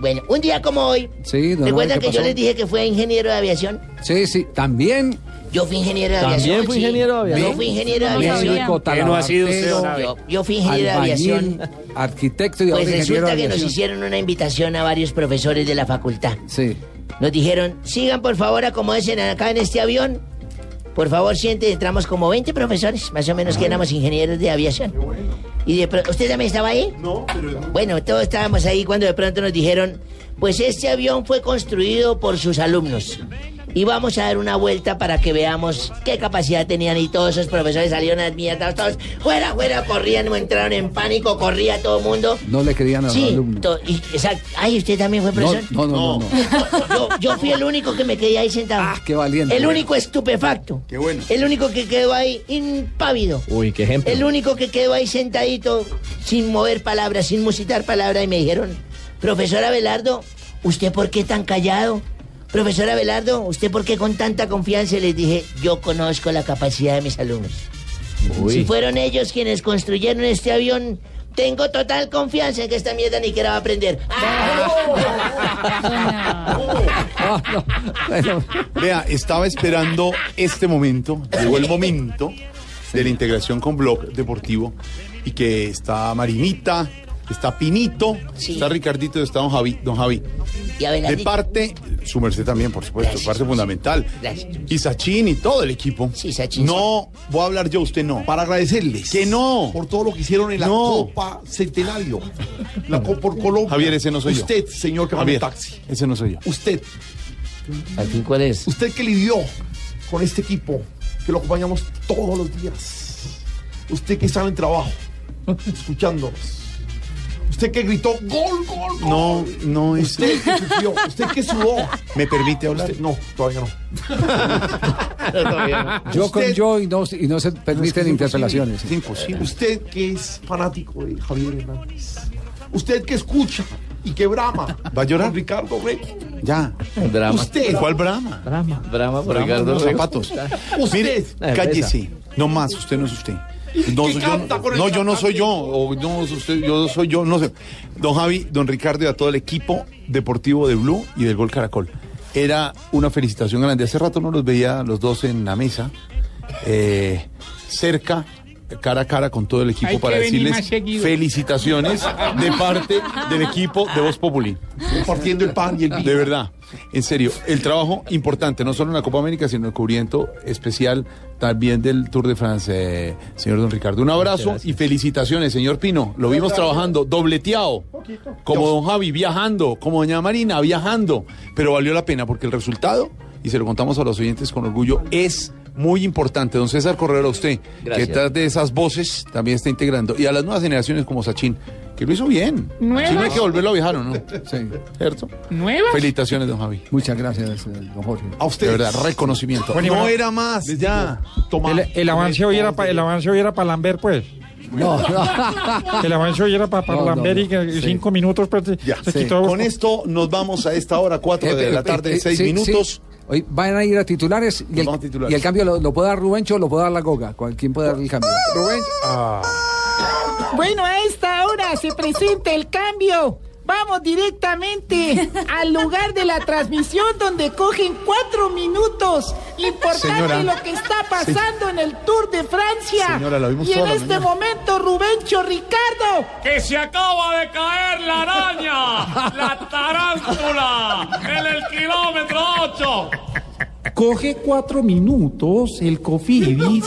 S23: Bueno, un día como hoy,
S8: Sí, don
S23: ¿recuerdan
S8: Abe, ¿qué
S23: que yo les dije que fue ingeniero de aviación?
S8: Sí, sí, también.
S23: Yo fui ingeniero de
S8: ¿También
S23: aviación.
S8: fue
S23: sí.
S8: ingeniero de aviación?
S23: Yo fui ingeniero de aviación.
S28: ¿Qué no ha sido usted,
S23: Yo, yo fui ingeniero de aviación.
S8: arquitecto y
S23: Pues
S8: ingeniero
S23: resulta
S8: de
S23: que nos hicieron una invitación a varios profesores de la facultad.
S8: Sí.
S23: Nos dijeron, sigan por favor, acomódense acá en este avión. Por favor, siente, entramos como 20 profesores, más o menos que éramos ingenieros de aviación. Y de ¿Usted también estaba ahí? No, pero... Bueno, todos estábamos ahí cuando de pronto nos dijeron, pues este avión fue construido por sus alumnos. Y vamos a dar una vuelta para que veamos qué capacidad tenían y todos esos profesores salieron admirados, todos fuera, fuera, corrían, entraron en pánico, corría todo el mundo.
S8: No le creían a los
S23: Sí, y- exacto. Ay, ¿usted también fue
S8: No,
S23: profesor?
S8: no, no, no, no.
S23: Yo, yo fui el único que me quedé ahí sentado. Ah,
S8: qué valiente.
S23: El único estupefacto.
S15: Qué bueno.
S23: El único que quedó ahí impávido.
S15: Uy, qué ejemplo.
S23: El único que quedó ahí sentadito, sin mover palabras, sin musitar palabras, y me dijeron, profesor Abelardo, ¿usted por qué tan callado? Profesor Abelardo, ¿usted por qué con tanta confianza? Les dije, yo conozco la capacidad de mis alumnos.
S15: Uy.
S23: Si fueron ellos quienes construyeron este avión, tengo total confianza en que esta mierda ni quiera va a aprender.
S26: Vea, estaba esperando este momento, llegó el momento de la integración con Blog Deportivo y que está Marinita, está Pinito, está Ricardito y está Don Javi. Don Javi.
S23: Y.
S26: De parte, su merced también, por supuesto, parte fundamental.
S23: Gracias.
S26: Y Sachin y todo el equipo.
S23: Sí, Sachin.
S26: No, voy a hablar yo, usted no.
S41: Para agradecerles.
S26: Que no.
S41: Por todo lo que hicieron en la
S26: No.
S41: Copa Centenario. La Copa por Colombia.
S26: Javier, ese no soy yo.
S41: Usted, señor que va en taxi.
S26: ese no soy yo.
S41: Usted.
S28: ¿Al fin cuál es?
S41: Usted que lidió con este equipo, que lo acompañamos todos los días. Usted que está en el trabajo, escuchándonos. Usted que gritó gol, gol, gol.
S26: No, no es.
S41: Usted que sufrió, usted que sudó.
S26: ¿Me permite hablar?
S41: Usted- no, todavía no.
S8: Yo con
S41: Usted-
S8: yo y no, y no se
S41: No, es que
S8: permiten
S41: es
S8: interpelaciones.
S26: Es imposible.
S41: Usted que es fanático de Javier Hernández. Usted que escucha y que brama.
S26: ¿Va a llorar?
S41: con Ricardo Rey.
S26: Ya.
S28: Drama.
S41: Usted.
S26: ¿Cuál brama?
S15: Drama.
S28: Drama por
S26: Brama,
S28: Ricardo
S26: los
S28: Rego.
S26: zapatos.
S41: Usted.
S26: Mire, cállese. No más, usted no es usted. No,
S41: que
S26: soy
S41: canta
S26: yo,
S41: con el
S26: no, yo no
S41: cantante.
S26: soy yo. O no, usted, yo soy yo, no sé. Don Javi, don Ricardo y a todo el equipo deportivo de Blue y del Gol Caracol. Era una felicitación grande. Hace rato no los veía los dos en la mesa, eh, cerca, cara a cara con todo el equipo
S20: Hay
S26: para decirles felicitaciones de parte del equipo de Voz Populi.
S41: Compartiendo el pan y el vino.
S26: De verdad, en serio, el trabajo importante, no solo en la Copa América, sino el cubrimiento especial también del Tour de Francia, eh, señor Don Ricardo. Un abrazo y felicitaciones, señor Pino. Lo vimos trabajando, dobleteado, como Don Javi, viajando, como Doña Marina, viajando. Pero valió la pena porque el resultado, y se lo contamos a los oyentes con orgullo, es muy importante. Don César Correro, usted,
S28: Gracias.
S26: que detrás de esas voces también está integrando. Y a las nuevas generaciones como Sachin, que lo hizo bien.
S20: ¿Nuevas?
S26: Sí, no hay que volverlo a viajar, ¿o no?
S8: Sí.
S26: ¿Cierto?
S20: ¿Nuevas?
S26: Felicitaciones, don Javi.
S8: Muchas gracias, eh, don Jorge.
S41: A usted.
S26: De verdad, reconocimiento.
S20: Bueno,
S26: no
S20: bueno,
S26: era más, ya.
S41: Toma.
S20: El, el avance hoy era para el avance hoy era para Lambert, pues.
S8: No.
S20: El avance hoy era para, para
S8: No, no,
S20: Lambert y que
S8: Sí.
S20: cinco minutos pues,
S26: Ya.
S20: se
S8: Sí.
S20: quitó.
S26: Con esto nos vamos a esta hora, 4 de la tarde,
S8: Eh,
S26: 6
S8: sí,
S26: minutos.
S8: Hoy van a ir a titulares y, el,
S26: vamos a titulares.
S8: y el cambio lo, lo puede dar Rubencho o lo puede dar la Goga. ¿Cuál- ¿Quién puede dar el cambio?
S26: Ah.
S42: Bueno, a esta hora se presenta el cambio. Vamos directamente al lugar de la transmisión donde cogen cuatro minutos. Importante
S26: Señora.
S42: lo que está pasando en el Tour de Francia.
S26: Señora, la vimos
S42: y en
S26: toda
S42: este momento, Rubencho Ricardo.
S34: Que se acaba de caer la araña, la tarántula, en el kilómetro 8.
S42: Coge cuatro minutos el Cofidis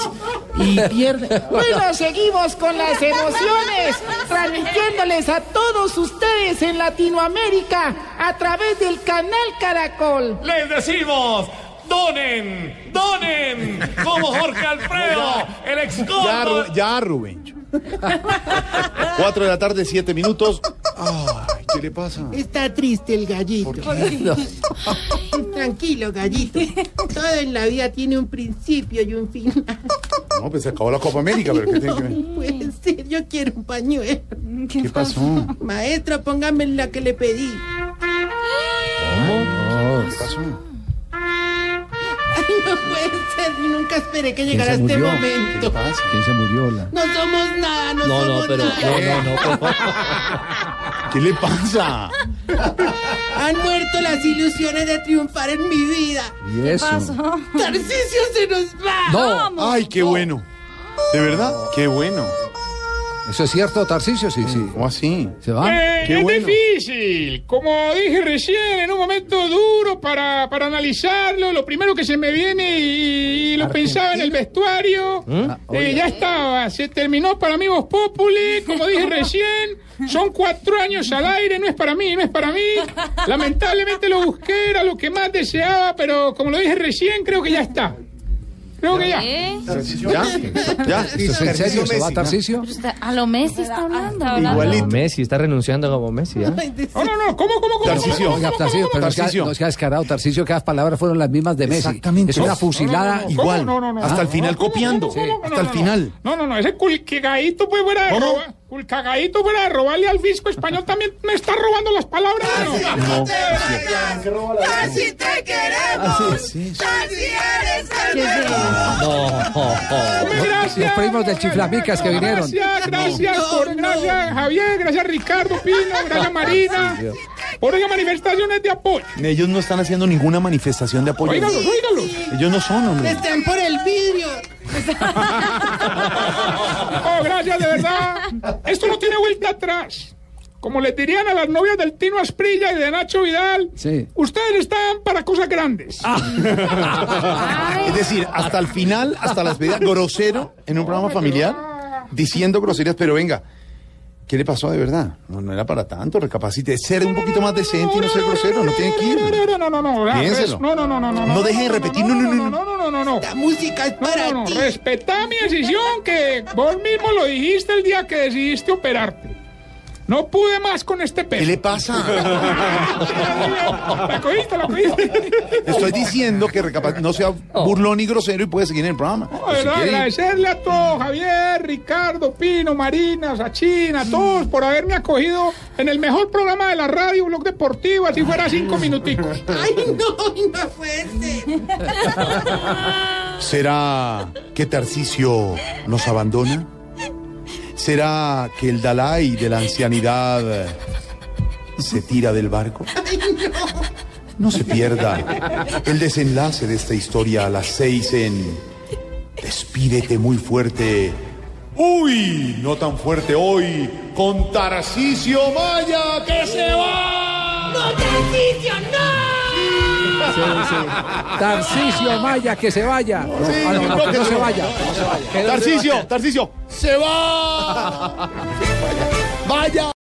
S42: y pierde. Bueno, seguimos con las emociones, transmitiéndoles a todos ustedes en Latinoamérica a través del canal Caracol.
S34: Les decimos, donen, donen, como Jorge Alfredo, el ex
S26: Ya, Ru- ya, Rubén. 4 de la tarde, 7 minutos. Ay, ¿qué le pasa?
S42: Está triste el gallito. Tranquilo, gallito. Todo en la vida tiene un principio y un final.
S26: No, pues se acabó la Copa América, pero ¿qué tiene que ver?
S42: Puede ser, yo quiero un pañuelo.
S26: ¿Qué pasó?
S42: Maestro, póngame la que le pedí.
S26: ¿Qué pasó?
S42: no puede ser, nunca esperé que
S8: ¿Quién
S42: llegara este
S8: murió?
S42: momento.
S8: ¿Quién se murió? La...
S42: No somos nada, no,
S28: No, no,
S42: somos
S28: pero.
S42: nada.
S28: No, no, no.
S26: ¿Qué le pasa?
S42: Han muerto las ilusiones de triunfar en mi vida.
S8: ¿Y eso?
S42: Tarcisio se nos va.
S8: No.
S26: Ay, qué bueno. ¿De verdad? Qué bueno.
S8: ¿Eso es cierto, Tarcisio? Sí, sí.
S26: ¿Cómo así?
S8: ¿Se va?
S43: Eh,
S26: Qué
S43: es
S26: bueno.
S43: difícil. Como dije recién, en un momento duro para, para analizarlo, lo primero que se me viene y, y lo pensaba en el vestuario,
S8: Ah,
S43: eh, ya estaba. Se terminó para mí Voz Populi, como dije recién. Son cuatro años al aire, no es para mí, no es para mí. Lamentablemente lo busqué, era lo que más deseaba, pero como lo dije recién, creo que ya está. Creo que ya.
S26: ¿Ya? ¿Ya?
S8: ¿Esto es en serio? ¿Se va, Tarcisio?
S14: A lo Messi está hablando.
S15: Como Messi, está renunciando como Messi. ¿eh?
S43: No, no, no, ¿cómo, cómo, cómo?
S26: Tarcisio.
S8: Oiga, Tarcisio, pero no descarado, que las palabras fueron las mismas de Messi.
S26: Exactamente.
S8: Es una fusilada
S26: Igual.
S43: No, no, no.
S26: Hasta el final copiando. Hasta el final.
S43: No, no, no, ese culcagadito pues fuera Culcagadito fuera de robarle al fisco español también me está robando las palabras. ¿no?
S26: No.
S42: Así te queremos. Así eres
S15: No.
S43: Hombre, gracias.
S8: Los primos del Chiflamicas que vinieron.
S43: Gracias, gracias, por, gracias Javier, gracias Ricardo Pino, gracias Marina. Por esas manifestaciones de apoyo.
S26: Ellos no están haciendo ninguna manifestación de apoyo.
S43: Óigalos, óigalos.
S26: Ellos no son, hombre.
S42: Están por el vidrio.
S43: Oh, gracias, de verdad. Esto no tiene vuelta atrás. Como les dirían a las novias del Tino Asprilla y de Nacho Vidal,
S8: Sí.
S43: ustedes están para cosas grandes.
S26: Es decir, hasta el final, hasta las despedida, grosero en un programa familiar, diciendo groserías, pero venga, ¿Qué le pasó de verdad? No, no era para tanto, recapacite. Ser un poquito más decente y no ser grosero, no tiene que ir.
S43: No, no, no, no.
S26: Piénselo.
S43: No, no, no, no, no.
S26: No deje de repetir, no, no, no,
S43: no, no, no, no.
S42: La música es para ti.
S43: Respetá mi decisión que vos mismo lo dijiste el día que decidiste operarte. No pude más con este peso.
S26: ¿Qué le pasa?
S43: La cogiste, la cogiste.
S26: Estoy diciendo que no sea burlón y grosero y puede seguir en el programa.
S43: No,
S26: Pues
S43: agradecerle a todos, Javier, Ricardo, Pino, Marina, Sachina, a todos por haberme acogido en el mejor programa de la radio, Blog Deportivo, así fuera cinco minuticos.
S42: Ay, no, no ser.
S26: ¿Será que Tarcisio nos abandona? ¿Será que el Dalai de la ancianidad se tira del barco? No se pierda el desenlace de esta historia a las seis en Despídete muy fuerte. Uy, no tan fuerte hoy con Tarcisio Maya que se va.
S42: ¡No, no!
S8: Tarcisio Maya, que se vaya. Ah, no,
S26: no,
S8: no,
S26: que
S8: no
S26: se
S8: vaya. no se vaya.
S26: Tarcisio, Tarcisio, se va. Vaya.